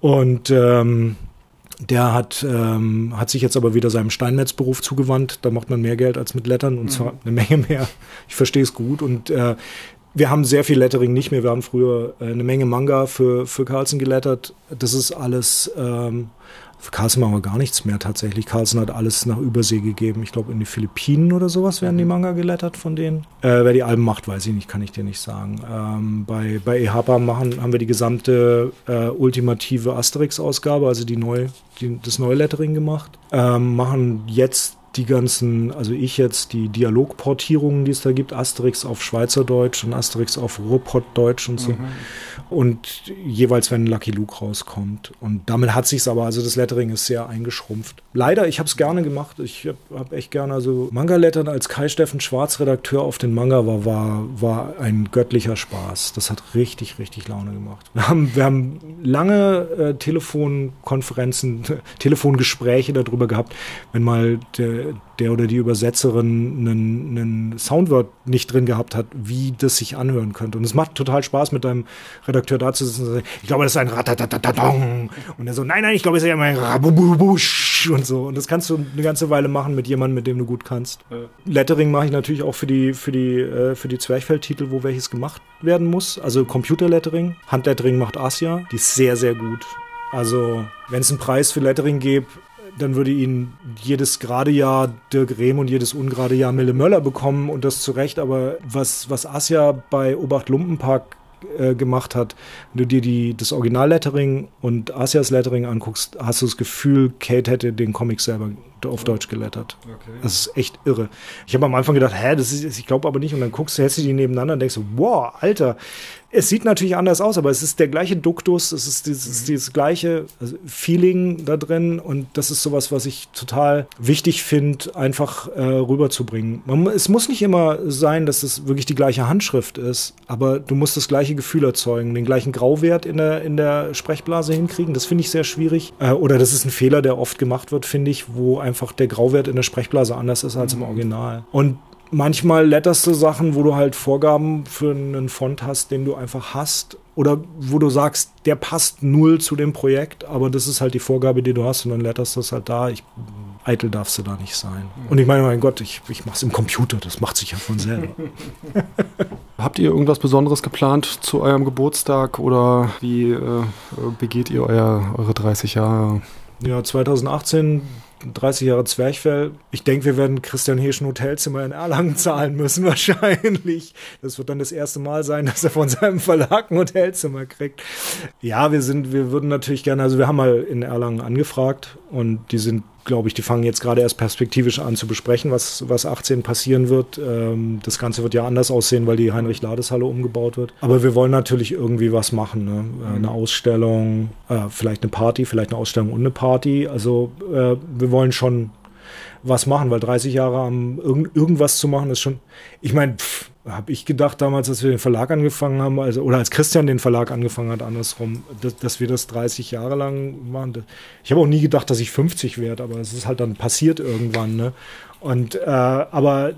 Speaker 1: Und ähm, der hat, ähm, hat sich jetzt aber wieder seinem Steinmetzberuf zugewandt. Da macht man mehr Geld als mit Lettern und mhm. zwar eine Menge mehr. Ich verstehe es gut. Und äh, wir haben sehr viel Lettering nicht mehr. Wir haben früher äh, eine Menge Manga für, für Carlsen gelettert. Das ist alles ähm, für Carlsen machen wir gar nichts mehr tatsächlich. Carlsen hat alles nach Übersee gegeben. Ich glaube, in die Philippinen oder sowas werden die mhm. Manga gelettert von denen. Äh, wer die Alben macht, weiß ich nicht, kann ich dir nicht sagen. Ähm, bei, bei EHPA machen, haben wir die gesamte äh, ultimative Asterix-Ausgabe, also die neu, die, das Neulettering gemacht. Ähm, machen jetzt die ganzen, also ich jetzt, die Dialogportierungen, die es da gibt, Asterix auf Schweizerdeutsch und Asterix auf Ruhrpottdeutsch und so. Mhm. Und jeweils, wenn Lucky Luke rauskommt. Und damit hat sich's aber, also das Lettering ist sehr eingeschrumpft. Leider, ich habe es gerne gemacht. Ich habe hab echt gerne, also Manga-Lettern als Kai Steffen Schwarz Redakteur auf den Manga war, war, war ein göttlicher Spaß. Das hat richtig, richtig Laune gemacht. Wir haben, wir haben lange äh, Telefonkonferenzen, Telefongespräche darüber gehabt, wenn mal der der oder die Übersetzerin einen, einen Soundwort nicht drin gehabt hat, wie das sich anhören könnte. Und es macht total Spaß, mit deinem Redakteur da zu sitzen und zu sagen, ich glaube, das ist ein Ratatatatong. Und er so, nein, nein, ich glaube, es ist ja ein Rabububusch und so. Und das kannst du eine ganze Weile machen mit jemandem, mit dem du gut kannst. Lettering mache ich natürlich auch für die, für die, äh, für die Zwerchfelltitel, wo welches gemacht werden muss. Also Computerlettering. Handlettering macht Asia. Die ist sehr, sehr gut. Also, wenn es einen Preis für Lettering gibt, dann würde ihn jedes gerade Jahr Dirk Rehm und jedes ungerade Jahr Mille Möller bekommen und das zu Recht. Aber was, was Asia bei Obacht Lumpenpark äh, gemacht hat, wenn du dir die, das Original-Lettering und Asias Lettering anguckst, hast du das Gefühl, Kate hätte den Comic selber auf Deutsch gelettert. Okay. Das ist echt irre. Ich habe am Anfang gedacht, hä, das ist, ich glaube aber nicht. Und dann guckst du, hältst du die nebeneinander und denkst wow, Alter, es sieht natürlich anders aus, aber es ist der gleiche Duktus, es ist dieses, mhm. dieses gleiche also Feeling da drin und das ist sowas, was ich total wichtig finde, einfach äh, rüberzubringen. Man, es muss nicht immer sein, dass es wirklich die gleiche Handschrift ist, aber du musst das gleiche Gefühl erzeugen, den gleichen Grauwert in der, in der Sprechblase hinkriegen. Das finde ich sehr schwierig. Äh, oder das ist ein Fehler, der oft gemacht wird, finde ich, wo einfach der Grauwert in der Sprechblase anders ist als im mhm. Original. Und manchmal letterst du Sachen, wo du halt Vorgaben für einen Font hast, den du einfach hast. Oder wo du sagst, der passt null zu dem Projekt, aber das ist halt die Vorgabe, die du hast und dann letterst du das halt da. Ich, eitel darfst du da nicht sein. Und ich meine, mein Gott, ich, ich mach's im Computer, das macht sich ja von selber.
Speaker 2: Habt ihr irgendwas Besonderes geplant zu eurem Geburtstag oder wie äh, begeht ihr euer, eure 30 Jahre?
Speaker 1: Ja, 2018 30 Jahre Zwerchfell. Ich denke, wir werden Christian Hirsch ein Hotelzimmer in Erlangen zahlen müssen, wahrscheinlich. Das wird dann das erste Mal sein, dass er von seinem Verlag ein Hotelzimmer kriegt. Ja, wir sind, wir würden natürlich gerne, also wir haben mal in Erlangen angefragt und die sind glaube ich, die fangen jetzt gerade erst perspektivisch an zu besprechen, was, was 18 passieren wird. Ähm, das Ganze wird ja anders aussehen, weil die Heinrich-Lades-Halle umgebaut wird. Aber wir wollen natürlich irgendwie was machen. Ne? Äh, eine Ausstellung, äh, vielleicht eine Party, vielleicht eine Ausstellung und eine Party. Also äh, wir wollen schon was machen, weil 30 Jahre am irgend, irgendwas zu machen ist schon, ich meine, habe ich gedacht damals, als wir den Verlag angefangen haben, also oder als Christian den Verlag angefangen hat, andersrum, dass, dass wir das 30 Jahre lang machen. Ich habe auch nie gedacht, dass ich 50 werde, aber es ist halt dann passiert irgendwann, ne? Und äh, aber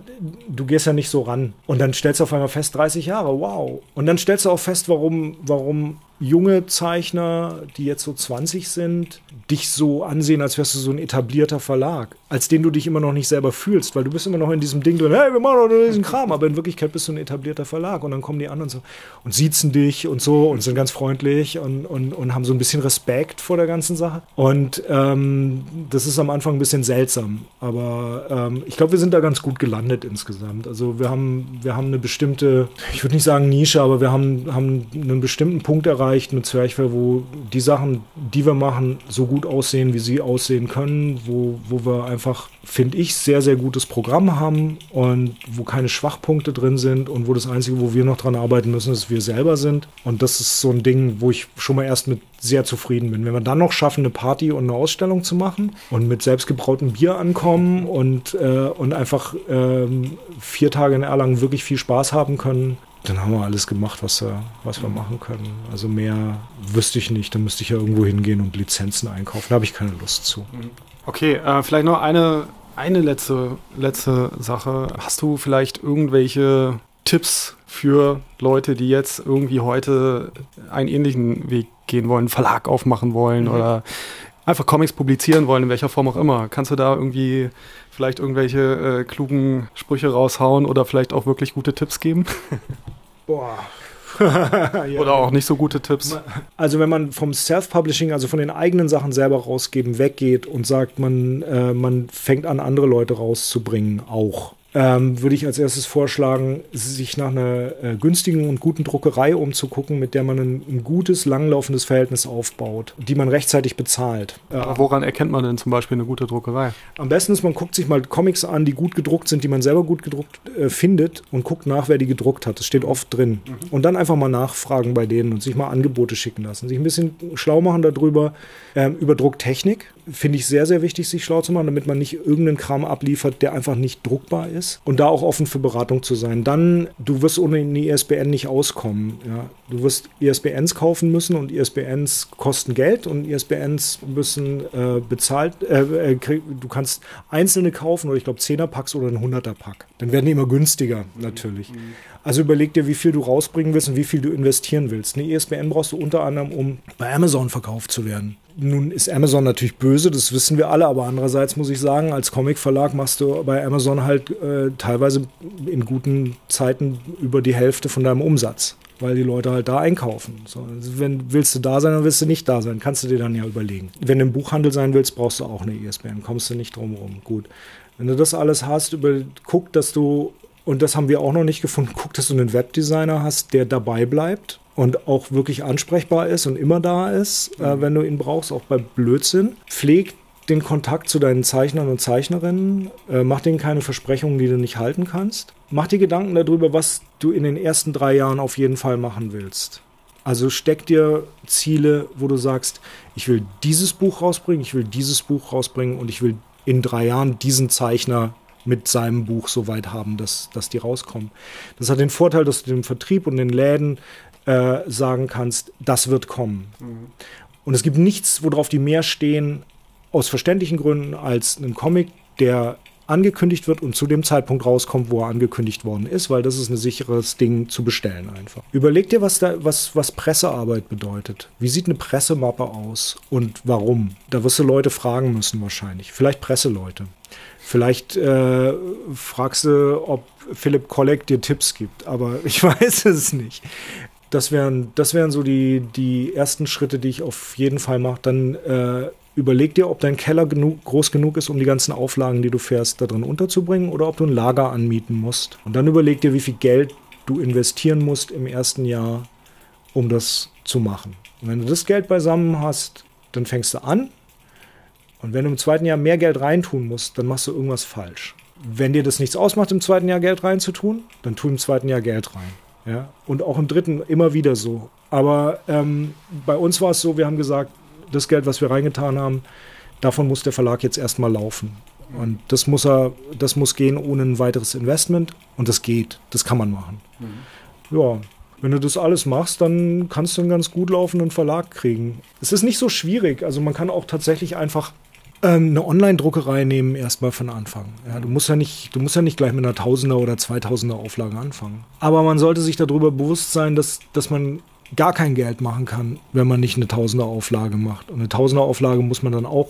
Speaker 1: du gehst ja nicht so ran. Und dann stellst du auf einmal fest, 30 Jahre, wow. Und dann stellst du auch fest, warum, warum junge Zeichner, die jetzt so 20 sind, dich so ansehen, als wärst du so ein etablierter Verlag, als den du dich immer noch nicht selber fühlst, weil du bist immer noch in diesem Ding drin, hey, wir machen doch nur diesen Kram, aber in Wirklichkeit bist du ein etablierter Verlag und dann kommen die anderen so und siezen dich und so und sind ganz freundlich und, und, und haben so ein bisschen Respekt vor der ganzen Sache und ähm, das ist am Anfang ein bisschen seltsam, aber ähm, ich glaube, wir sind da ganz gut gelandet insgesamt. Also wir haben, wir haben eine bestimmte, ich würde nicht sagen Nische, aber wir haben, haben einen bestimmten Punkt erreicht, erreicht mit Zwerchfell, wo die Sachen, die wir machen, so gut aussehen, wie sie aussehen können, wo, wo wir einfach, finde ich, sehr, sehr gutes Programm haben und wo keine Schwachpunkte drin sind und wo das Einzige, wo wir noch dran arbeiten müssen, ist, wir selber sind. Und das ist so ein Ding, wo ich schon mal erst mit sehr zufrieden bin. Wenn wir dann noch schaffen, eine Party und eine Ausstellung zu machen und mit selbstgebrautem Bier ankommen und, äh, und einfach ähm, vier Tage in Erlangen wirklich viel Spaß haben können, dann haben wir alles gemacht, was wir, was wir machen können. Also mehr wüsste ich nicht. Dann müsste ich ja irgendwo hingehen und Lizenzen einkaufen. Da habe ich keine Lust zu. Mhm.
Speaker 2: Okay, äh, vielleicht noch eine, eine letzte, letzte Sache. Hast du vielleicht irgendwelche Tipps für Leute, die jetzt irgendwie heute einen ähnlichen Weg gehen wollen, Verlag aufmachen wollen mhm. oder einfach Comics publizieren wollen, in welcher Form auch immer? Kannst du da irgendwie vielleicht irgendwelche äh, klugen Sprüche raushauen oder vielleicht auch wirklich gute Tipps geben?
Speaker 1: Boah.
Speaker 2: ja. Oder auch nicht so gute Tipps.
Speaker 1: Also wenn man vom Self-Publishing, also von den eigenen Sachen selber rausgeben, weggeht und sagt, man, äh, man fängt an, andere Leute rauszubringen, auch ähm, würde ich als erstes vorschlagen, sich nach einer äh, günstigen und guten Druckerei umzugucken, mit der man ein, ein, gutes, langlaufendes Verhältnis aufbaut, die man rechtzeitig bezahlt.
Speaker 2: Äh, woran erkennt man denn zum Beispiel eine gute Druckerei?
Speaker 1: Am besten ist, man guckt sich mal Comics an, die gut gedruckt sind, die man selber gut gedruckt äh, findet und guckt nach, wer die gedruckt hat. Das steht oft drin. Mhm. Und dann einfach mal nachfragen bei denen und sich mal Angebote schicken lassen. Sich ein bisschen schlau machen darüber, ähm, über Drucktechnik. Finde ich sehr, sehr wichtig, sich schlau zu machen, damit man nicht irgendeinen Kram abliefert, der einfach nicht druckbar ist und da auch offen für Beratung zu sein. Dann, du wirst ohne eine ISBN nicht auskommen. Ja. Du wirst ISBNs kaufen müssen und ISBNs kosten Geld und ISBNs müssen äh, bezahlt, äh, äh, du kannst einzelne kaufen oder ich glaube 10er Packs oder ein 100er Pack. Dann werden die immer günstiger natürlich. Mhm. Also überleg dir, wie viel du rausbringen willst und wie viel du investieren willst. Eine ISBN brauchst du unter anderem, um bei Amazon verkauft zu werden. Nun ist Amazon natürlich böse, das wissen wir alle, aber andererseits muss ich sagen, als Comicverlag machst du bei Amazon halt äh, teilweise in guten Zeiten über die Hälfte von deinem Umsatz, weil die Leute halt da einkaufen. So, wenn willst du da sein, dann willst du nicht da sein, kannst du dir dann ja überlegen. Wenn du im Buchhandel sein willst, brauchst du auch eine ISBN, kommst du nicht drum rum. Gut. Wenn du das alles hast, über, guck, dass du und das haben wir auch noch nicht gefunden. Guck, dass du einen Webdesigner hast, der dabei bleibt und auch wirklich ansprechbar ist und immer da ist, äh, mhm. wenn du ihn brauchst, auch bei Blödsinn. Pflegt den Kontakt zu deinen Zeichnern und Zeichnerinnen, äh, mach denen keine Versprechungen, die du nicht halten kannst. Mach dir Gedanken darüber, was du in den ersten drei Jahren auf jeden Fall machen willst. Also steck dir Ziele, wo du sagst, ich will dieses Buch rausbringen, ich will dieses Buch rausbringen und ich will in drei Jahren diesen Zeichner mit seinem Buch so weit haben, dass, dass die rauskommen. Das hat den Vorteil, dass du dem Vertrieb und den Läden äh, sagen kannst, das wird kommen. Mhm. Und es gibt nichts, worauf die mehr stehen, aus verständlichen Gründen, als einen Comic, der angekündigt wird und zu dem Zeitpunkt rauskommt, wo er angekündigt worden ist, weil das ist ein sicheres Ding zu bestellen einfach. Überleg dir, was, da, was, was Pressearbeit bedeutet. Wie sieht eine Pressemappe aus und warum? Da wirst du Leute fragen müssen wahrscheinlich. Vielleicht Presseleute. Vielleicht äh, fragst du, ob Philipp Kolleg dir Tipps gibt, aber ich weiß es nicht. Das wären, das wären so die, die ersten Schritte, die ich auf jeden Fall mache. Dann äh, überleg dir, ob dein Keller genug, groß genug ist, um die ganzen Auflagen, die du fährst, da drin unterzubringen oder ob du ein Lager anmieten musst. Und dann überleg dir, wie viel Geld du investieren musst im ersten Jahr, um das zu machen. Und wenn du das Geld beisammen hast, dann fängst du an. Und wenn du im zweiten Jahr mehr Geld reintun musst, dann machst du irgendwas falsch. Wenn dir das nichts ausmacht, im zweiten Jahr Geld reinzutun, dann tu im zweiten Jahr Geld rein. Ja? Und auch im dritten immer wieder so. Aber ähm, bei uns war es so, wir haben gesagt, das Geld, was wir reingetan haben, davon muss der Verlag jetzt erstmal laufen. Und das muss er, das muss gehen ohne ein weiteres Investment. Und das geht. Das kann man machen. Mhm. Ja. Wenn du das alles machst, dann kannst du einen ganz gut laufenden Verlag kriegen. Es ist nicht so schwierig. Also man kann auch tatsächlich einfach eine Online-Druckerei nehmen erstmal von Anfang. Ja, du musst ja nicht, du musst ja nicht gleich mit einer Tausender oder Zweitausender Auflage anfangen. Aber man sollte sich darüber bewusst sein, dass, dass man gar kein Geld machen kann, wenn man nicht eine Tausender Auflage macht. Und eine Tausender Auflage muss man dann auch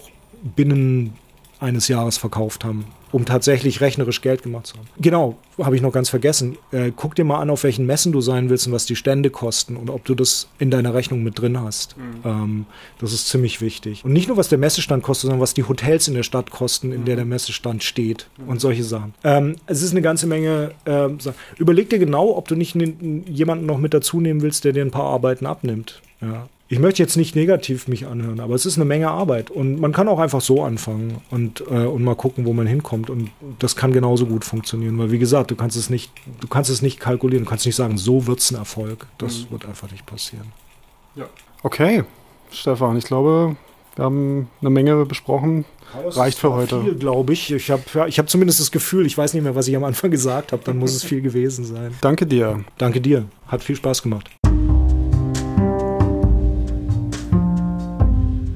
Speaker 1: binnen eines Jahres verkauft haben, um tatsächlich rechnerisch Geld gemacht zu haben. Genau, habe ich noch ganz vergessen. Äh, guck dir mal an, auf welchen Messen du sein willst und was die Stände kosten und ob du das in deiner Rechnung mit drin hast. Mhm. Ähm, das ist ziemlich wichtig. Und nicht nur, was der Messestand kostet, sondern was die Hotels in der Stadt kosten, in mhm. der der Messestand steht mhm. und solche Sachen. Ähm, es ist eine ganze Menge. Äh, Überleg dir genau, ob du nicht jemanden noch mit dazu nehmen willst, der dir ein paar Arbeiten abnimmt. Ja ich möchte jetzt nicht negativ mich anhören, aber es ist eine Menge Arbeit und man kann auch einfach so anfangen und, äh, und mal gucken, wo man hinkommt und das kann genauso gut funktionieren, weil wie gesagt, du kannst es nicht, du kannst es nicht kalkulieren, du kannst nicht sagen, so wird es ein Erfolg. Das mhm. wird einfach nicht passieren.
Speaker 2: Ja. Okay, Stefan, ich glaube, wir haben eine Menge besprochen. Chaos Reicht für heute.
Speaker 1: Viel, glaube ich. Ich habe ja, hab zumindest das Gefühl, ich weiß nicht mehr, was ich am Anfang gesagt habe, dann muss es viel gewesen sein.
Speaker 2: Danke dir.
Speaker 1: Danke dir. Hat viel Spaß gemacht.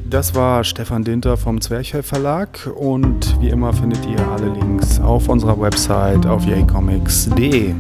Speaker 2: Das war Stefan Dinter vom Zwerchfell Verlag und wie immer findet ihr alle Links auf unserer Website auf yaycomics.de.